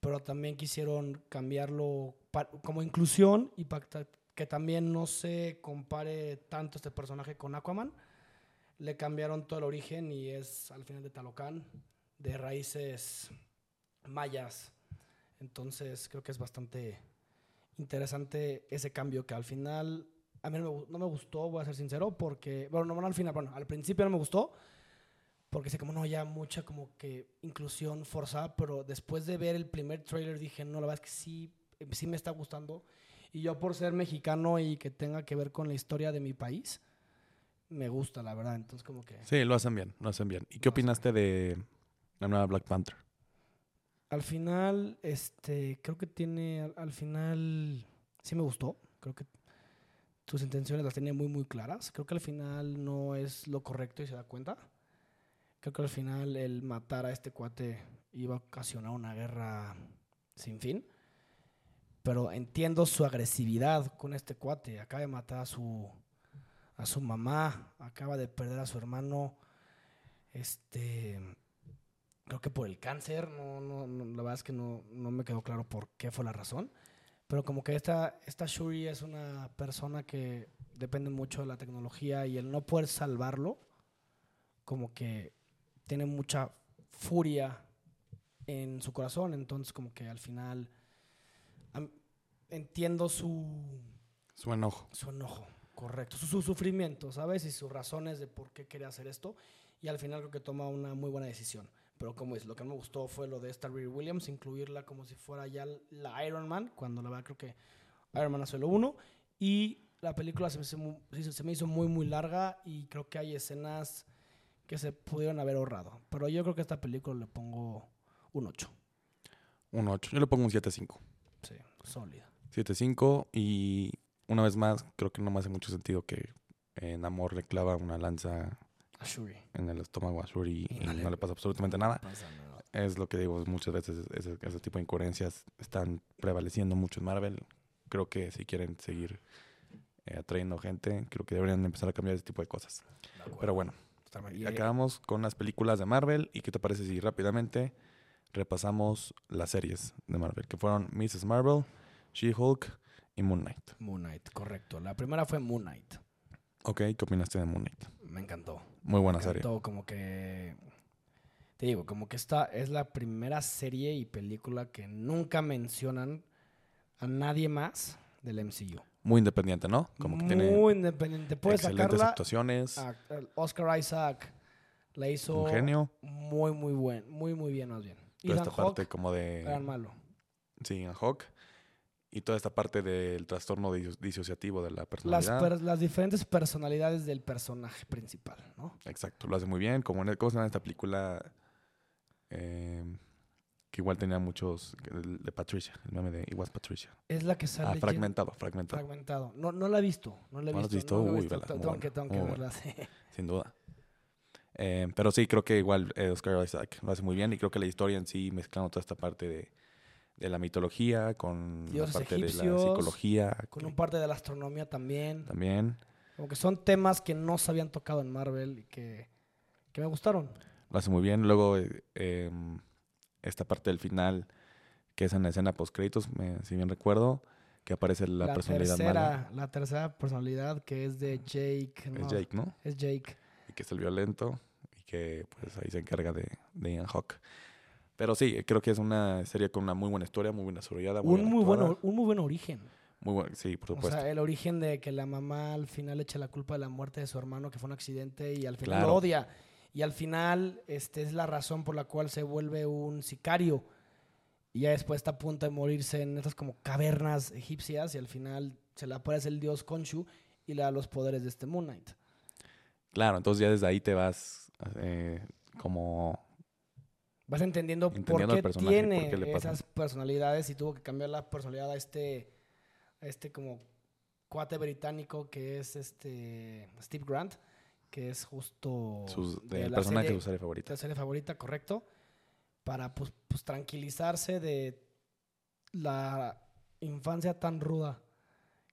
pero también quisieron cambiarlo como inclusión y para que también no se compare tanto este personaje con Aquaman. Le cambiaron todo el origen y es al final de Talocan, de raíces mayas. Entonces creo que es bastante interesante ese cambio que al final a mí no me, no me gustó, voy a ser sincero, porque, bueno, no, no al final, bueno, al principio no me gustó, porque sé como no, ya mucha como que inclusión forzada, pero después de ver el primer trailer dije, no, la verdad es que sí, sí me está gustando. Y yo por ser mexicano y que tenga que ver con la historia de mi país, me gusta, la verdad. Entonces como que Sí, lo hacen bien, lo hacen bien. ¿Y qué opinaste de la nueva Black Panther? al final, este, creo que tiene, al, al final, sí me gustó. Creo que sus intenciones las tenía muy, muy claras. Creo que al final no es lo correcto y se da cuenta. Creo que al final el matar a este cuate iba a ocasionar una guerra sin fin. Pero entiendo su agresividad con este cuate. Acaba de matar a su, a su mamá, acaba de perder a su hermano. Este, creo que por el cáncer, no, no, no, la verdad es que no, no me quedó claro por qué fue la razón. Pero como que esta, esta Shuri es una persona que depende mucho de la tecnología y el no poder salvarlo, como que tiene mucha furia en su corazón. Entonces como que al final am- entiendo su, Su enojo. su enojo, correcto, su, su sufrimiento, ¿sabes? Y sus razones de por qué quería hacer esto. Y al final creo que toma una muy buena decisión. Pero como es, lo que no me gustó fue lo de esta Riri Williams, incluirla como si fuera ya la Iron Man, cuando la verdad creo que Iron Man hace lo uno. Y la película se me, hizo se me hizo muy, muy larga y creo que hay escenas que se pudieron haber ahorrado. Pero yo creo que a esta película le pongo un 8. Un 8. Yo le pongo un 7-5. Sí, sólida. 7-5 y una vez más, creo que no me hace mucho sentido que en Amor le clava una lanza A Shuri. en el estómago a Shuri Y y no le- no le pasa absolutamente nada. Pasa nada. Es lo que digo, muchas veces ese, ese tipo de incoherencias están prevaleciendo mucho en Marvel. Creo que si quieren seguir eh, atrayendo gente, creo que deberían empezar a cambiar ese tipo de cosas. De. Pero bueno, Y- acabamos con las películas de Marvel. ¿Y qué te parece si rápidamente repasamos las series de Marvel? Que fueron Mrs. Marvel, She-Hulk y Moon Knight. Moon Knight, correcto. La primera fue Moon Knight. Ok, ¿qué opinaste de Moon Knight? Me encantó. Muy buena Me serie. encantó, como que. Te digo, como que esta es la primera serie y película que nunca mencionan a nadie más del MCU. Muy independiente, ¿no? Como que tiene Muy independiente. Puedes excelentes sacarla. actuaciones. a- el Oscar Isaac la hizo un genio. muy, muy buen. Muy, muy bien, más bien. Toda esta parte como de... era malo. Sí, en Hawk. Y toda esta parte del trastorno dis- disociativo de la Las, personalidad. per- las diferentes personalidades del personaje principal, ¿no? Exacto, lo hace muy bien. Como en, ¿cómo se llama esta película? Eh, que igual tenía muchos... el De Patricia, el meme de was Patricia. Es la que sale Ah, fragmentado, fragmentado. fragmentado. No, no la he visto. No la he ¿No la has visto. visto? no la he Uy, visto. Tengo que, tengo que verla, sí. sin duda. Eh, pero sí, creo que igual eh, Oscar Isaac lo hace muy bien y creo que la historia en sí, mezclando toda esta parte de, de la mitología con Dioses la parte de la psicología Con un parte de la astronomía también. también. Como que son temas que no se habían tocado en Marvel y que, que me gustaron. Lo hace muy bien. Luego, eh, em, esta parte del final, que es en la escena post-créditos, si bien recuerdo, que aparece la, personalidad tercera, mala. la tercera personalidad que es de Jake. no, Es Jake, ¿no? Es Jake. Y que es el violento y que pues ahí se encarga de, de Ian Hawk. Pero sí, creo que es una serie con una muy buena historia, muy buena desarrollada. Muy Un bien muy, bueno, un muy buen origen. Muy bueno, sí, por O supuesto. sea, el origen de que la mamá al final echa la culpa de la muerte de su hermano, que fue un accidente, y al final Claro. lo odia. Y al final este, es la razón por la cual se vuelve un sicario. Y ya después está a punto de morirse en estas como cavernas egipcias, y al final se le aparece el dios Khonshu y le da los poderes de este Moon Knight. Claro, entonces ya desde ahí te vas eh, como... Vas entendiendo, Entendiendo por qué tiene por qué esas personalidades y tuvo que cambiar la personalidad a este, a este como cuate británico que es este Steve Grant, que es justo Sus, de el la personaje serie, de su serie favorita. de serie favorita, correcto, para pues, pues, tranquilizarse de la infancia tan ruda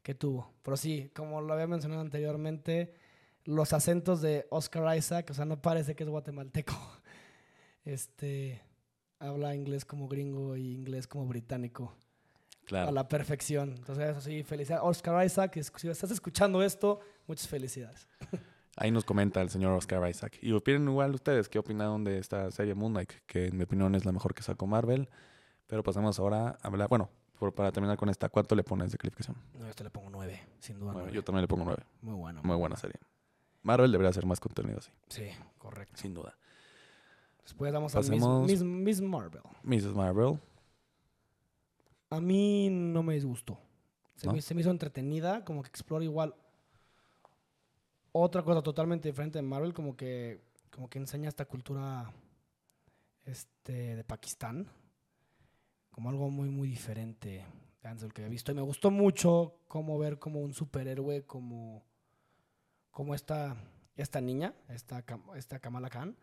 que tuvo. Pero sí, como lo había mencionado anteriormente, los acentos de Oscar Isaac, o sea, no parece que es guatemalteco. Este habla inglés como gringo y inglés como británico Claro. a la perfección. Entonces, eso sí, felicidades. Oscar Isaac, si estás escuchando esto, muchas felicidades. Ahí nos comenta el señor Oscar Isaac. Y opinen igual ustedes, ¿qué opinaron de esta serie Moon Knight? Que en mi opinión es la mejor que sacó Marvel. Pero pasamos ahora a hablar, bueno, por- para terminar con esta, ¿cuánto le pones de calificación? No, yo te le pongo nueve, sin duda. Bueno, nueve. yo también le pongo 9. Muy bueno. Muy buena serie. Marvel debería hacer más contenido así, Sí, correcto. sin duda. Después vamos a Miss, Miss, Miss Marvel. Mrs. Marvel, A mí no me disgustó. Se, ¿No? me, se me hizo entretenida, como que explora igual otra cosa totalmente diferente de Marvel, como que, como que enseña esta cultura este, de Pakistán, como algo muy, muy diferente antes de lo que había visto. Y me gustó mucho cómo ver como un superhéroe, como, como esta, esta niña, esta, esta Kamala Khan,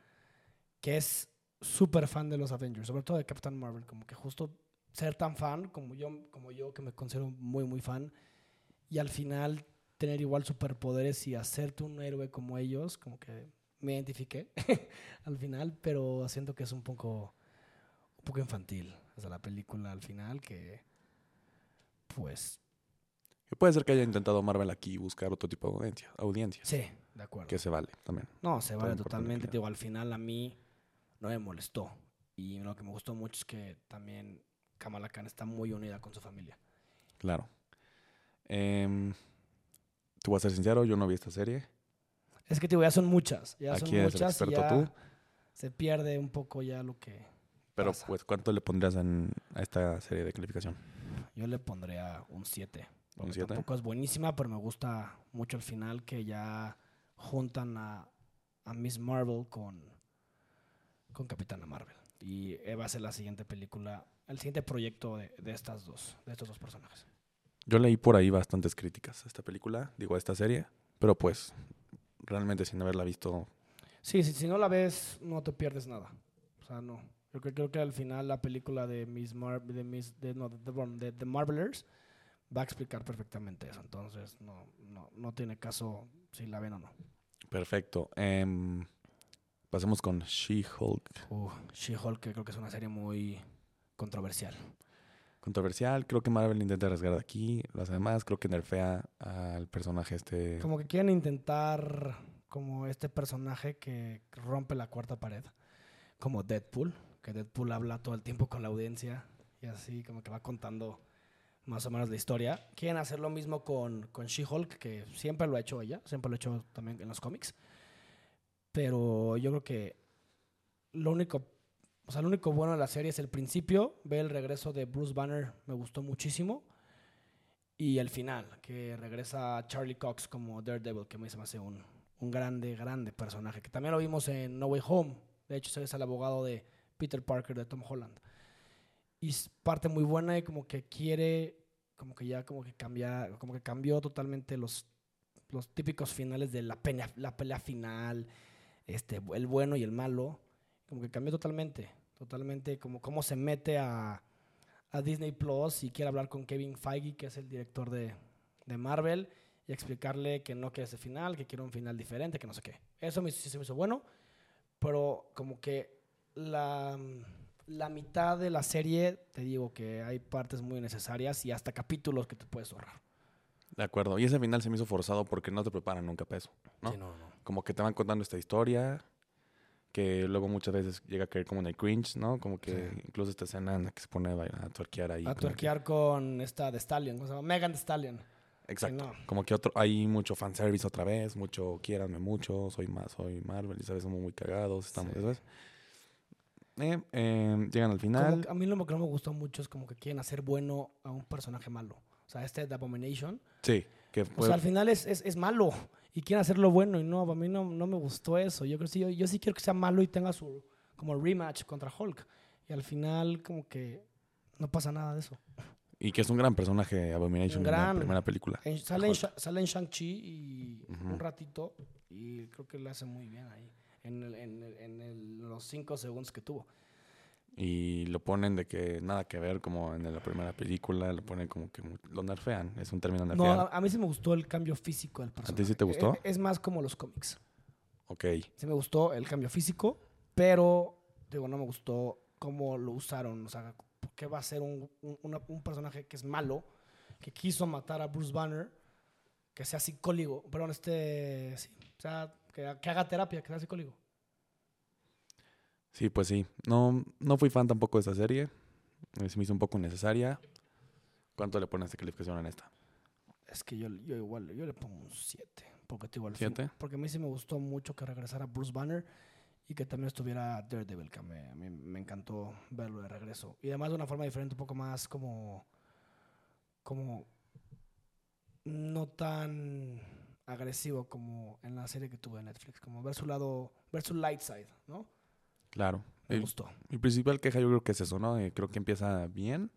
que es súper fan de los Avengers, sobre todo de Captain Marvel, como que justo ser tan fan como yo, como yo que me considero muy, muy fan, y al final tener igual superpoderes y hacerte un héroe como ellos, como que me identifiqué al final, pero siento que es un poco, un poco infantil, o sea, la película al final que, pues, que puede ser que haya intentado Marvel aquí buscar otro tipo de audiencia, sí, de acuerdo. que se vale también. No, se vale totalmente. Digo, al final a mí no me molestó. Y lo que me gustó mucho es que también Kamala Khan está muy unida con su familia. Claro. Em, te voy a ser sincero, yo no vi esta serie. Es que, digo, ya son muchas. Ya Aquí son eres el muchas y ya tú. se pierde un poco ya lo que... Pero pasa. pues, ¿cuánto le pondrías en, a esta serie de calificación? Yo le pondría un 7. ¿Un siete? Tampoco es buenísima, pero me gusta mucho el final que ya juntan a, a Miss Marvel con, con Capitana Marvel. Y eh, va a ser la siguiente película, el siguiente proyecto de, de estas dos, de estos dos personajes. Yo leí por ahí bastantes críticas a esta película, digo a esta serie, pero pues realmente sin haberla visto, Sí, sí, si no la ves, no te pierdes nada. O sea, no. Yo creo, creo que al final la película de Miss Mar de Miss de, no, de, The Marvelers va a explicar perfectamente eso. Entonces, no, no, no tiene caso si la ven o no. perfecto. Em, pasemos con She-Hulk. Uh, She-Hulk, que creo que es una serie muy controversial. controversial. Creo que Marvel intenta arriesgar de aquí. Las demás creo que nerfea al personaje este. Como que quieren intentar como este personaje que rompe la cuarta pared. Como Deadpool, que Deadpool habla todo el tiempo con la audiencia y así como que va contando más o menos la historia. Quieren hacer lo mismo con, con She-Hulk, que siempre lo ha hecho ella, siempre lo ha hecho también en los cómics. Pero yo creo que lo único, o sea, lo único bueno de la serie es el principio, ve el regreso de Bruce Banner, me gustó muchísimo. Y el final, que regresa Charlie Cox como Daredevil, que me se me hace un, un grande, grande personaje, que también lo vimos en No Way Home. De hecho, es el abogado de Peter Parker de Tom Holland. Y es parte muy buena y como que quiere, como que ya como que cambia, como que cambió totalmente los, los típicos finales de la pelea, la pelea final, este, el bueno y el malo. Como que cambió totalmente, totalmente como cómo se mete a, a Disney Plus y quiere hablar con Kevin Feige, que es el director de, de Marvel, y explicarle que no quiere ese final, que quiere un final diferente, que no sé qué. Eso me, sí se me hizo bueno, pero como que la, la mitad de la serie, te digo que hay partes muy necesarias y hasta capítulos que te puedes ahorrar. De acuerdo. Y ese final se me hizo forzado porque no te preparan nunca para eso, ¿no? Sí, no, no. Como que te van contando esta historia, que luego muchas veces llega a caer como en el cringe, ¿no? Como que Sí. incluso esta escena en la que se pone a, tuerquear ahí. a como que- tuerquear con esta de Stallion, ¿cómo se llama? Megan de Stallion. Exacto. no. Como que otro, hay mucho fanservice otra vez, mucho quiéranme mucho, soy más, soy Marvel, y sabes, somos muy cagados, estamos, Sí. ¿sabes? Eh, eh, llegan al final. a mí lo que no me gustó mucho es como que quieren hacer bueno a un personaje malo. O sea, este de Abomination. Sí, que O sea, al final es, es, es malo y quieren hacerlo bueno y no, a mí no, no me gustó eso. Yo creo yo, yo sí quiero que sea malo y tenga su como rematch contra Hulk. Y al final como que no pasa nada de eso. y que es un gran personaje Abomination Un en la gran- primera película. En- sale, en, sale en Shang-Chi y Ujú. un ratito y creo que le hace muy bien ahí. En, el- en el- en el- los cinco segundos que tuvo. Y lo ponen de que nada que ver como en la primera película, lo ponen como que lo nerfean, es un término No, nerfear. a, a mí sí me gustó el cambio físico del personaje. sí te gustó? Es, es más como los cómics. ok, Sí me gustó el cambio físico, pero digo, no me gustó cómo lo usaron. O sea, ¿qué va a ser un, un- una- un personaje que es malo, que quiso matar a Bruce Banner, que sea psicólogo, perdón, este, sí, o sea, que, que haga terapia, que sea psicólogo. Sí, pues sí. No, no fui fan tampoco de esta serie, eh, se me hizo un poco innecesaria. ¿Cuánto le pones de calificación en esta? Es que yo, yo igual, yo le pongo un 7. Porque, te digo, al fin- ¿Siete? porque a mí sí me gustó mucho que regresara Bruce Banner y que también estuviera Daredevil, que me, a mí me encantó verlo de regreso. Y además de una forma diferente, un poco más como. como. no tan agresivo como en la serie que tuve en Netflix. Como ver su lado. ver su light side, ¿no? Claro. Me gustó. mi principal queja yo creo que es eso, ¿no? Eh, creo que empieza bien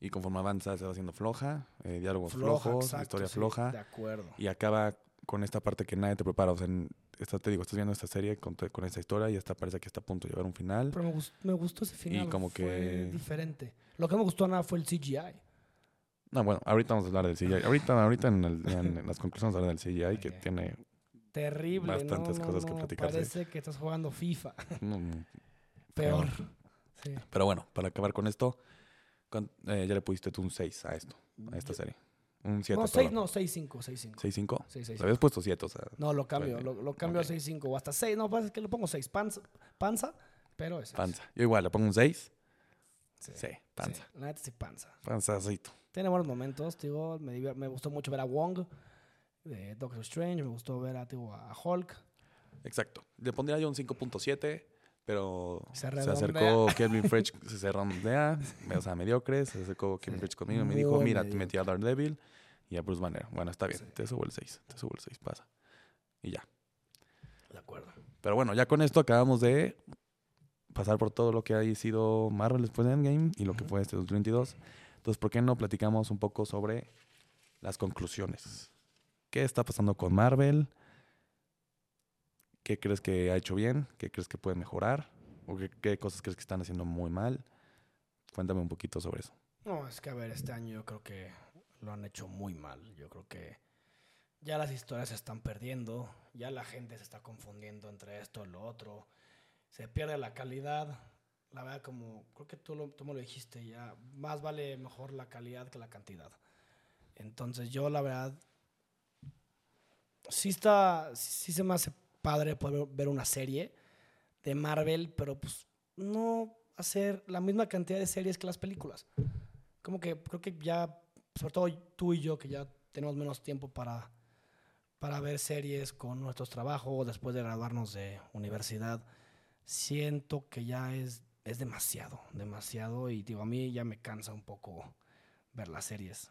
y conforme avanza se va haciendo floja, eh, diálogos flojos, exacto, historia sí, floja. De acuerdo. y acaba con esta parte que nadie te prepara. O sea, en- esta, te digo, estás viendo esta serie con, con esta historia y esta parece que está a punto de llegar a un final. Pero me gustó, me gustó ese final. como fue que- diferente. Lo que me gustó nada fue el CGI. No, bueno, ahorita vamos a hablar del CGI. Ahorita, ahorita en, el- en las conclusiones vamos a hablar del CGI, que Ok. tiene... Terrible. Bastantes no, no, cosas que no, platicarse. Parece que estás jugando FIFA. Peor. Sí. Pero bueno, para acabar con esto, ¿cuán- eh, ya le pusiste tú un 6 a esto, a esta serie. Un 7, No, 6, no, 6-5, 6-5. 6-5. Sí, seis, Le habías puesto 7, o sea... No, lo cambio, lo, lo cambio Ok. a 6-5 o hasta 6. No, pasa es que le pongo 6. Panza, panza, pero es. Panza. Yo igual, le pongo un 6. Sí, Sí, panza. sí, la neta sí, panza. Panzacito. Tiene buenos momentos, digo. Me, me gustó mucho ver a Wong de Doctor Strange. Me gustó ver a, te digo, a Hulk. Exacto. Le pondría yo un 5.7, pero Se se, acercó Kevin French, se, redondea, o sea, mediocre, se acercó Kevin Sí, French conmigo y me muy dijo, mira, te metí a Daredevil y a Bruce Banner. Bueno, está bien, Sí. te subo el 6, te subo el 6, pasa. Y ya. De acuerdo. Pero bueno, ya con esto acabamos de pasar por todo lo que ha sido Marvel después de Endgame y lo que fue este 2022. Entonces, ¿por qué no platicamos un poco sobre las conclusiones? ¿Qué está pasando con Marvel? ¿Qué crees que ha hecho bien? ¿Qué crees que puede mejorar? ¿O qué, qué cosas crees que están haciendo muy mal? Cuéntame un poquito sobre eso. No, es que a ver, este año yo creo que lo han hecho muy mal. Yo creo que ya las historias se están perdiendo, ya la gente se está confundiendo entre esto y lo otro, se pierde la calidad La verdad, como creo que tú, lo, tú me lo dijiste ya, más vale mejor la calidad que la cantidad. Entonces yo la verdad, sí está, sí se me hace padre poder ver una serie de Marvel, pero pues no hacer la misma cantidad de series que las películas. Como que creo que ya, sobre todo tú y yo, que ya tenemos menos tiempo para, para ver series con nuestros trabajos después de graduarnos de universidad, siento que ya es, es demasiado, demasiado. Y digo, a mí ya me cansa un poco ver las series.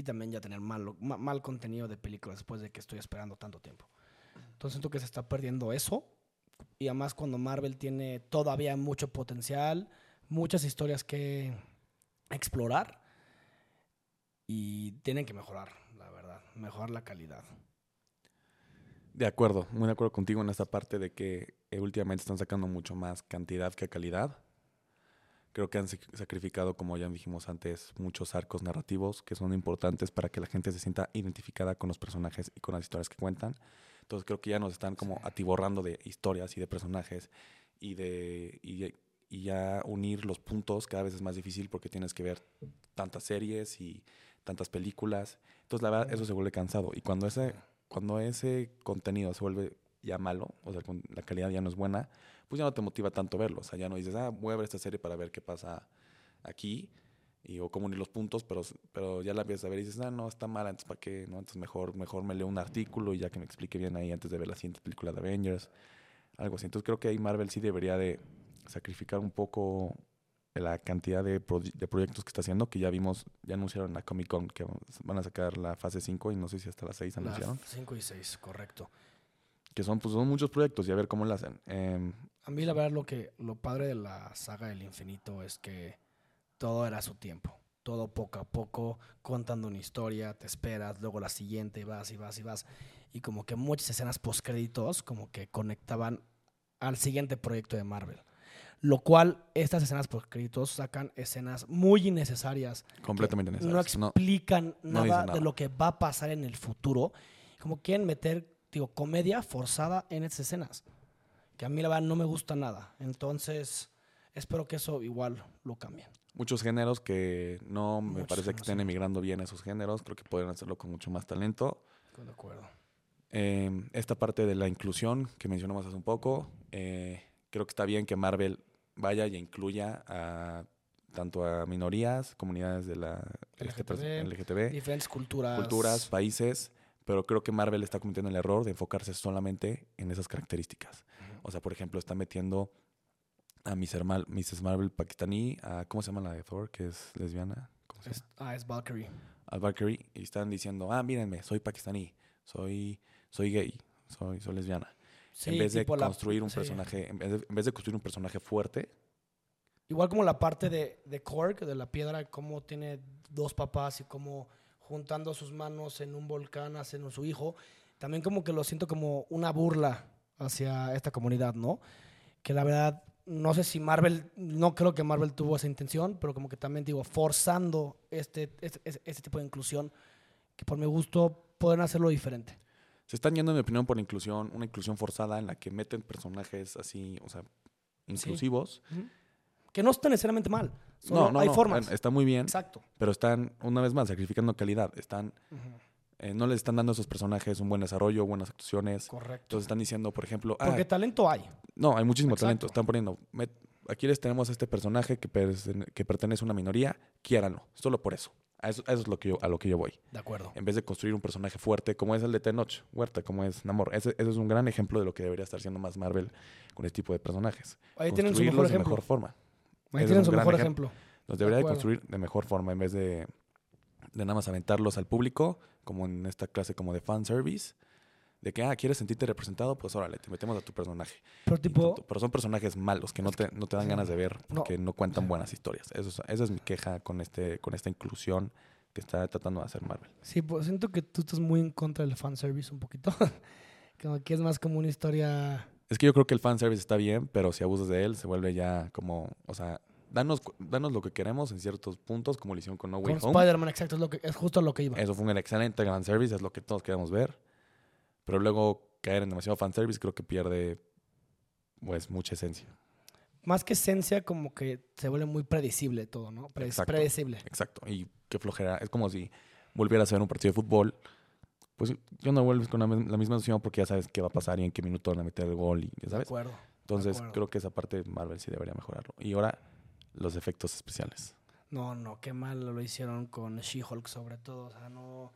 Y también ya tener mal, mal contenido de películas después de que estoy esperando tanto tiempo. Entonces siento que se está perdiendo eso. Y además cuando Marvel tiene todavía mucho potencial, muchas historias que explorar. Y tienen que mejorar, la verdad, mejorar la calidad. De acuerdo, muy de acuerdo contigo en esta parte de que eh, últimamente están sacando mucho más cantidad que calidad. Creo que han sacrificado, como ya dijimos antes, muchos arcos narrativos que son importantes para que la gente se sienta identificada con los personajes y con las historias que cuentan. Entonces creo que ya nos están como atiborrando de historias y de personajes y de y, ya unir los puntos cada vez es más difícil porque tienes que ver tantas series y tantas películas. Entonces la verdad eso se vuelve cansado y cuando ese cuando ese contenido se vuelve ya malo, o sea, la calidad ya no es buena, pues ya no te motiva tanto verlo. O sea, ya no dices, ah, voy a ver esta serie para ver qué pasa aquí, y, o cómo unir los puntos, pero, pero ya la empiezas a ver y dices, ah, no, está mala, entonces ¿para qué? No? Entonces mejor, mejor me leo un artículo y ya que me explique bien ahí antes de ver la siguiente película de Avengers, algo así. Entonces creo que ahí Marvel sí debería de sacrificar un poco la cantidad de, de, proyectos que está haciendo, que ya vimos, ya anunciaron la Comic Con que van a sacar la fase 5 y no sé si hasta la 6 anunciaron. 5 y 6, correcto. Que son, pues, son muchos proyectos y a ver cómo lo hacen. Em, a mí la verdad lo que lo padre de la saga del infinito es que todo era su tiempo. Todo poco a poco, contando una historia, te esperas, luego la siguiente, y vas y vas y vas. Y como que muchas escenas post créditos como que conectaban al siguiente proyecto de Marvel. Lo cual, estas escenas por créditos sacan escenas muy innecesarias. Completamente innecesarias. No explican nada, de lo que va a pasar en el futuro. Como quieren meter, digo, comedia forzada en esas escenas. Que a mí la verdad no me gusta nada. Entonces, espero que eso igual lo cambien. Muchos géneros que no me parece que estén emigrando bien esos géneros. Creo que pueden hacerlo con mucho más talento. Estoy de acuerdo. Eh, esta parte de la inclusión que mencionamos hace un poco, eh, creo que está bien que Marvel vaya y incluya a tanto a minorías, comunidades de la LGTB, LGTB diferentes culturas. culturas, países, pero creo que Marvel está cometiendo el error de enfocarse solamente en esas características. O sea, por ejemplo, está metiendo a Mrs. Marvel, Mrs. Marvel pakistaní, a ¿cómo se llama la de Thor, que es lesbiana? ah, es Valkyrie. A Valkyrie, y están diciendo, ah, mírenme, soy pakistaní, soy, soy gay, soy, soy lesbiana en vez de construir un personaje, en vez de, construir un personaje fuerte. Igual como la parte de, de Korg, de la piedra, cómo tiene dos papás y cómo juntando sus manos en un volcán hacen su hijo, también como que lo siento como una burla hacia esta comunidad, ¿no? Que la verdad, no sé si Marvel, no creo que Marvel tuvo esa intención, pero como que también digo, forzando este, este, este tipo de inclusión, que por mi gusto pueden hacerlo diferente se están yendo, en mi opinión, por inclusión, una inclusión forzada en la que meten personajes así, o sea, inclusivos. Que no están necesariamente mal. no, no, hay formas. Está muy bien. Exacto. Pero están, una vez más, sacrificando calidad. Están, eh, no les están dando a esos personajes un buen desarrollo, buenas actuaciones. Correcto. Entonces están diciendo, por ejemplo. Porque talento hay. No, hay muchísimo talento. Están poniendo. aquí les tenemos este personaje que, que pertenece a una minoría, quiéranlo. Solo por eso. A eso, es lo que yo, a lo que yo voy. De acuerdo. En vez de construir un personaje fuerte como es el de Tenoch, Huerta, como es Namor. Ese, es un gran ejemplo de lo que debería estar haciendo más Marvel con este tipo de personajes. Ahí tienen su mejor ejemplo. de mejor forma. Ahí tienen su mejor ejemplo. Los debería de, construir de mejor forma en vez de, de nada más aventarlos al público, como en esta clase como de fan service de que, ah, ¿quieres sentirte representado? Pues órale, te metemos a tu personaje. Pero, tipo, pero son personajes malos que no te, no te dan ganas de ver porque no, cuentan buenas historias. Eso, esa es mi queja con, este, con esta inclusión que está tratando de hacer Marvel. Sí, pues siento que tú estás muy en contra del fanservice un poquito. como que es más como una historia... Es que yo creo que el fanservice está bien, pero si abusas de él se vuelve ya como, o sea, danos, danos lo que queremos en ciertos puntos, como lo hicieron con No Way con Spider-Man, exacto, es, lo que, es justo lo que iba. Eso fue un excelente fanservice, es lo que todos queremos ver. Pero luego caer en demasiado fanservice creo que pierde, pues, mucha esencia. más que esencia, como que se vuelve muy predecible todo, ¿no? Pre- Exacto. Predecible. Exacto. Y qué flojera. Es como si volvieras a ver un partido de fútbol. Pues yo no vuelves con la, mis- la misma emoción porque ya sabes qué va a pasar y en qué minuto van a meter el gol y ya De sabes. acuerdo. Entonces acuerdo. creo que esa parte Marvel sí debería mejorarlo. Y ahora los efectos especiales. No, no, qué mal lo hicieron con She-Hulk sobre todo. O sea, no,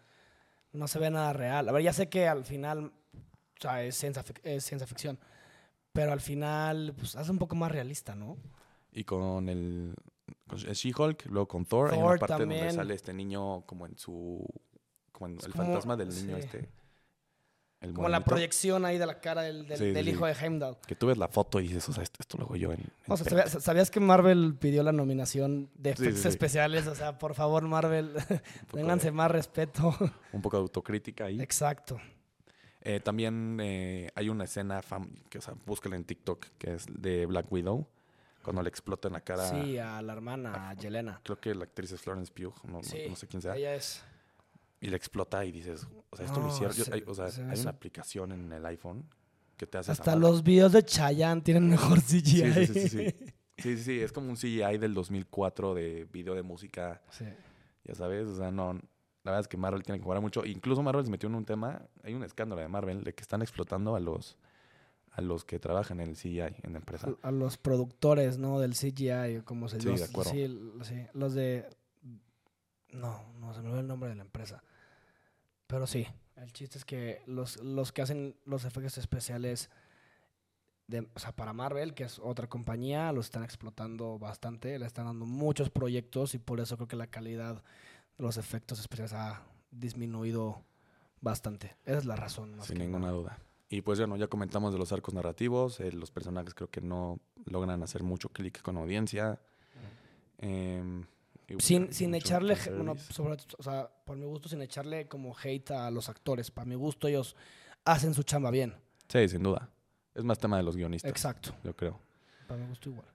no se ve nada real. A ver, ya sé que al final, o sea, es ciencia, es ciencia ficción. Pero al final, pues, hace un poco más realista, ¿no? Y con el con She-Hulk, luego con Thor, Thor una parte donde sale este niño como en su Es el como- fantasma del niño sí. este. El Como la proyección ahí de la cara del, del- Sí, sí, del sí. hijo de Heimdall. Que tú ves la foto y dices, o sea, esto, esto lo hago yo en, en O sea. ¿sabías, sabías que Marvel pidió la nominación de efectos especiales? O sea, por favor, Marvel, ténganse más respeto. un poco de autocrítica ahí. Exacto. Eh, también eh, hay una escena fam- que, o sea, búscala en TikTok, que es de Black Widow, cuando le explota en la cara. Sí, a la hermana, a Yelena. Creo que la actriz es Florence Pugh, no, no- Sí, no sé quién sea. ella es. Y le explota y dices, o sea, esto No, lo hicieron. yo- hay, o sea, se hay una aplicación en el iPhone que te hace. Hasta los videos de Chayanne tienen mejor CGI. Sí, sí, sí, sí, sí. Sí, sí, sí, es como un CGI del 2004 de video de música, Sí. ya sabes, o sea, no, la verdad es que Marvel tiene que mejorar mucho, incluso Marvel se metió en un tema, hay un escándalo de Marvel de que están explotando a los a los que trabajan en el CGI en la empresa. A, a los productores, ¿no? Del CGI, como se Sí, los, de acuerdo. sí, sí, los de... No, no se me olvidó el nombre de la empresa. Pero sí, el chiste es que los, los que hacen los efectos especiales de, o sea, para Marvel, que es otra compañía, los están explotando bastante, le están dando muchos proyectos y por eso creo que la calidad de los efectos especiales ha disminuido bastante. Esa es la razón. más Sin que ninguna nada. duda. Y pues bueno, ya comentamos de los arcos narrativos, eh, los personajes creo que no logran hacer mucho clic con la audiencia. Sin, sin echarle, bueno, fanservice. sobre, o sea, por mi gusto, sin echarle como hate a los actores. Para mi gusto, ellos hacen su chamba bien. Sí, sin duda. Es más tema de los guionistas, Exacto. yo creo. Para mi gusto, igual.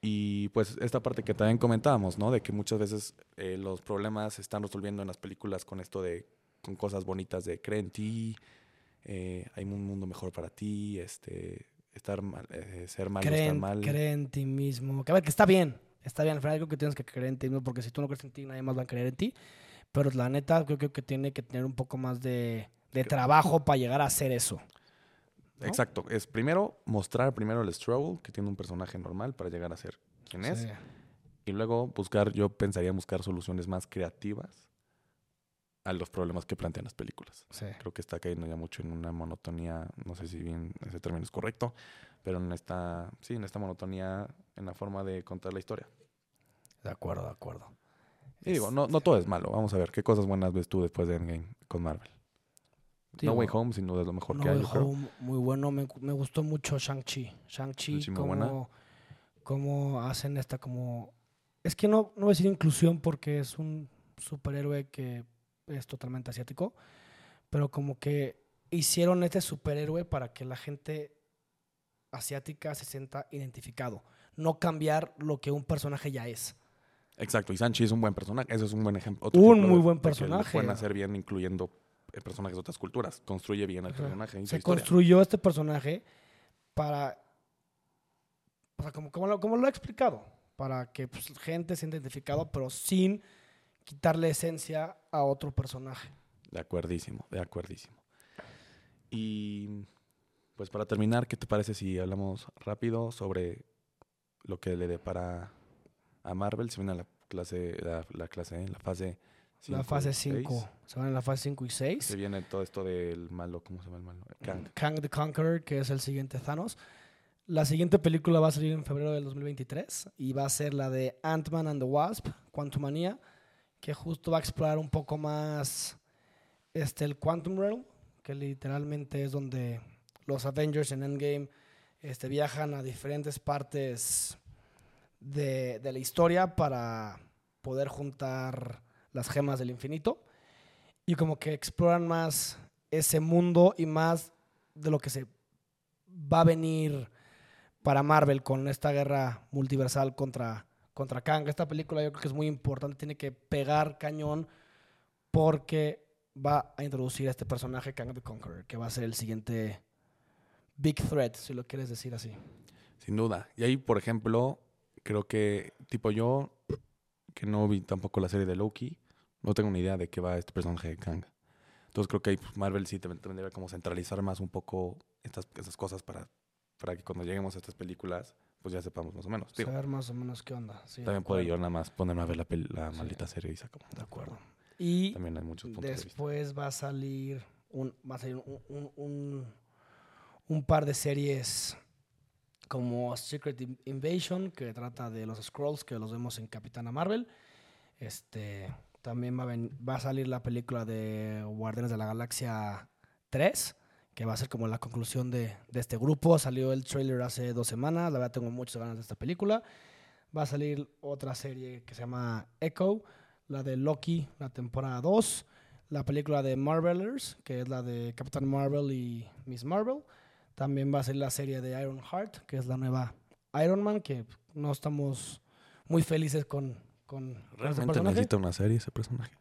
Y pues esta parte que también comentábamos, ¿no? De que muchas veces eh, los problemas se están resolviendo en las películas con esto de, con cosas bonitas de cree en ti, eh, hay un mundo mejor para ti, este, estar mal, eh, ser malo Cree, está en- mal. cree en ti mismo. Que a ver, que está bien. Está bien. Al final creo que tienes que creer en ti mismo porque si tú no crees en ti, nadie más va a creer en ti. Pero la neta, creo, creo que tiene que tener un poco más de, de trabajo para llegar a hacer eso. ¿no? Exacto. Es primero mostrar primero el struggle que tiene un personaje normal para llegar a ser quien es. Y luego buscar, yo pensaría buscar soluciones más creativas a los problemas que plantean las películas. sí. Creo que está cayendo ya mucho en una monotonía, no sé si bien ese término es correcto, pero en esta, sí, en esta monotonía en la forma de contar la historia. De acuerdo, de acuerdo. Y digo, no, no todo es malo. Vamos a ver qué cosas buenas ves tú después de Endgame con Marvel. No Way Home, sin duda es lo mejor No que hay. Way yo creo. Home, muy bueno. Me, me gustó mucho Shang-Chi. Shang-Chi, como, como hacen esta como... Es que no, no voy a decir inclusión porque es un superhéroe que es totalmente asiático, pero como que hicieron este superhéroe para que la gente asiática se sienta identificado. No cambiar lo que un personaje ya es. Exacto, y Sanchi es un buen personaje. Eso es un buen ejemplo. otro Un ejemplo muy de- buen que personaje. pueden hacer bien incluyendo eh, personajes de otras culturas. Construye bien el Ajá. personaje. Se construyó este personaje para. O sea, como, como, lo, como lo he explicado. Para que pues, gente se identificado, pero sin quitarle esencia a otro personaje. De acuerdísimo, de acuerdísimo. Y pues para terminar, ¿qué te parece si hablamos rápido sobre lo que le depara a Marvel? Se viene la clase, la, la clase, la fase la fase y seis. 5. Se van en la fase 5 y 6. Se viene todo esto del malo, ¿cómo se llama el malo? Kang. Kang the Conqueror, que es el siguiente Thanos. La siguiente película va a salir en febrero del 2023 y va a ser la de Ant-Man and the Wasp, Quantumania, que justo va a explorar un poco más este, el Quantum Realm, que literalmente es donde los Avengers en Endgame este, viajan a diferentes partes de, de la historia para poder juntar las gemas del infinito. Y como que exploran más ese mundo y más de lo que se va a venir para Marvel con esta guerra multiversal contra, contra Kang. Esta película yo creo que es muy importante, tiene que pegar cañón porque va a introducir a este personaje Kang the Conqueror, que va a ser el siguiente Big Threat, si lo quieres decir así. Sin duda. Y ahí, por ejemplo, creo que, tipo yo, que no vi tampoco la serie de Loki, no tengo ni idea de qué va este personaje de Kang. Entonces creo que ahí pues, Marvel sí debe como centralizar más un poco estas, esas cosas para, para que cuando lleguemos a estas películas, pues ya sepamos más o menos. Digo, Saber más o menos qué onda. Sí, también puedo yo nada más ponerme a ver la, la Sí. maldita serie y acabó. De acuerdo. Y También hay muchos puntos de vista. después va a salir un, va a salir un, un- un- un par de series como Secret In- Invasion, que trata de los Scrolls, que los vemos en Capitana Marvel. Este, también va a, ven- va a salir la película de Guardianes de la Galaxia 3, que va a ser como la conclusión de, de este grupo. Salió el trailer hace dos semanas, la verdad tengo muchas ganas de esta película. Va a salir otra serie que se llama Echo, la de Loki, la temporada 2, la película de Marvelers, que es la de Captain Marvel y Miss Marvel. También va a ser la serie de Iron Heart, que es la nueva Iron Man, que no estamos muy felices con, con, ¿Realmente necesita una serie ese personaje?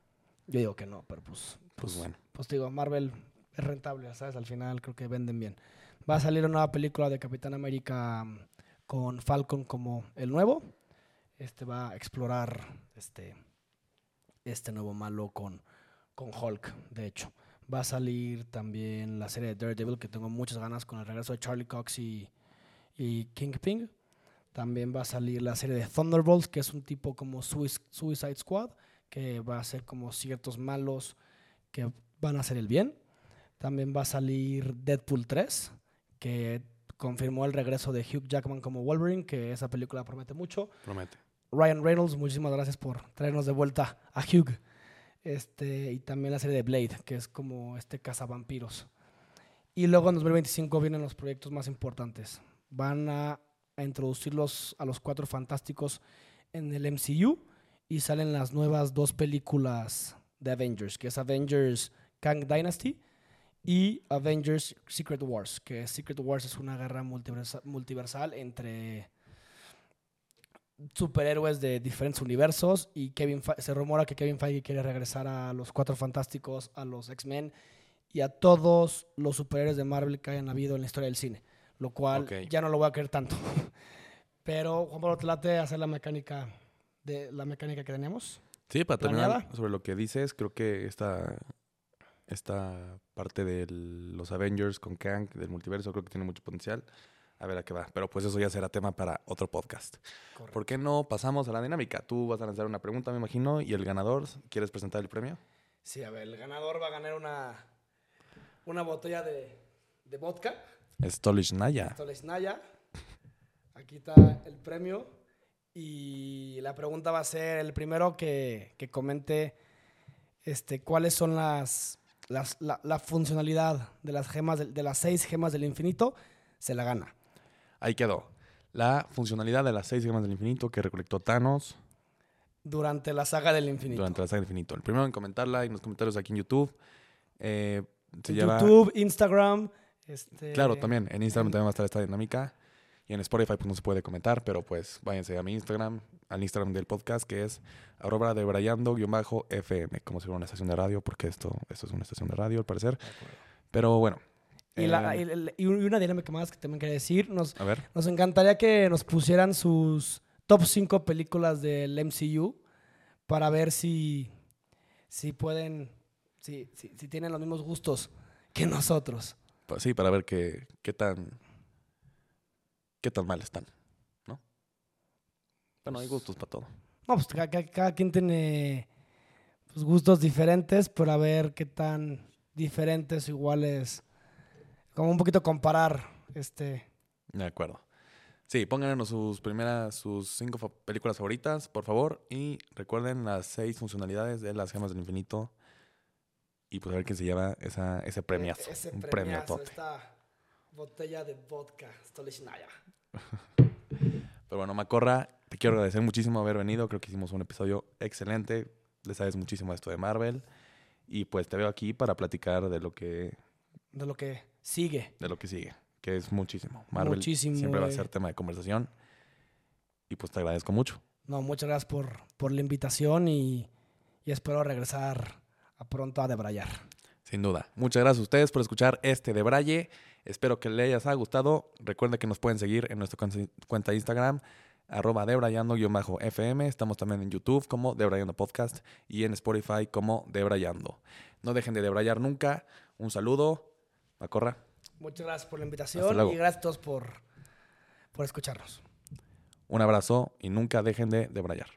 Yo digo que no, pero pues, Pues bueno. pues digo, Marvel es rentable, ¿sabes? Al final creo que venden bien. Va a salir una nueva película de Capitán América mm, con Falcon como el nuevo. Este va a explorar este, este nuevo malo con, con Hulk, de hecho. Va a salir también la serie de Daredevil, que tengo muchas ganas con el regreso de Charlie Cox y, y Kingpin. También va a salir la serie de Thunderbolts, que es un tipo como Suicide Squad, que va a ser como ciertos malos que van a hacer el bien. También va a salir Deadpool 3, que confirmó el regreso de Hugh Jackman como Wolverine, que esa película promete mucho. Promete. Ryan Reynolds, muchísimas gracias por traernos de vuelta a Hugh. Este, y también la serie de Blade, que es como este cazavampiros. Y luego en 2025 vienen los proyectos más importantes. Van a, a introducirlos a los cuatro fantásticos en el MCU y salen las nuevas dos películas de Avengers, que es Avengers Kang Dynasty y Avengers Secret Wars, que Secret Wars es una guerra multiversa- multiversal entre superhéroes de diferentes universos y Kevin Fe- se rumora que Kevin Feige quiere regresar a los Cuatro Fantásticos, a los X-Men y a todos los superhéroes de Marvel que hayan habido en la historia del cine, lo cual ya no lo voy a querer tanto. Pero Juan Pablo, ¿te late hacer la mecánica de la mecánica que tenemos? Sí, para terminar sobre lo que dices, creo que esta, esta parte de los Avengers con Kang, del multiverso, creo que tiene mucho potencial. A ver a qué va. Pero pues eso ya será tema para otro podcast. ¿Por qué no pasamos a la dinámica? Tú vas a lanzar una pregunta, me imagino, y el ganador, ¿quieres presentar el premio? Sí, a ver, el ganador va a ganar una, una botella de, de vodka. Es Tolish Naya. Naya. Aquí está el premio. Y la pregunta va a ser el primero que, que comente este, cuáles son las, las- la, la funcionalidad de las gemas de las seis gemas del infinito. Se la gana. Ahí quedó. La funcionalidad de las seis gemas del infinito que recolectó Thanos Durante la saga del infinito. durante la saga del infinito. El primero en comentarla en los comentarios aquí en YouTube. Eh, se En lleva... YouTube, Instagram. Este, Claro, también. En Instagram en- también va a estar esta dinámica. Y en Spotify pues no se puede comentar, pero pues váyanse a mi Instagram, al Instagram del podcast, que es arroba de FM, como si fuera una estación de radio, porque esto, esto es una estación de radio, al parecer. Pero bueno. Y, la- eh, y y una dinámica más que también quería decir. Nos, a ver, Nos encantaría que nos pusieran sus top 5 películas del MCU para ver si, si pueden, si, si, si tienen los mismos gustos que nosotros. pues sí, para ver qué, qué tan qué tan mal están, ¿no? Bueno, hay gustos para todo. No, pues ca- ca- cada, quien tiene pues, gustos diferentes, pero a ver qué tan diferentes o iguales, como un poquito comparar este... De acuerdo. Sí, pónganos sus primeras, sus cinco fa- películas favoritas, por favor. Y recuerden las seis funcionalidades de las gemas del infinito. Y pues a ver quién se lleva esa, ese premiazo. ese un premio premiazo, top. esta botella de vodka Stolichnaya. Pero bueno, Macorra, te quiero agradecer muchísimo haber venido. Creo que hicimos un episodio excelente. Le sabes muchísimo esto de Marvel. Y pues te veo aquí para platicar de lo que, De lo que sigue. de lo que sigue, que es muchísimo. Marvel Muchísimo, siempre va a ser tema de conversación. Y pues te agradezco mucho. No, muchas gracias por, por la invitación y, y espero regresar a pronto a debrayar. Sin duda. Muchas gracias a ustedes por escuchar este de Braille. Espero que les haya gustado. Recuerden que nos pueden seguir en nuestra cuenta de Instagram, arroba debrayando-fm. Estamos también en YouTube como Debrayando Podcast y en Spotify como Debrayando. No dejen de debrayar nunca. Un saludo. Macorra. Muchas gracias por la invitación y gracias a todos por, por escucharnos. Un abrazo y nunca dejen de debrayar.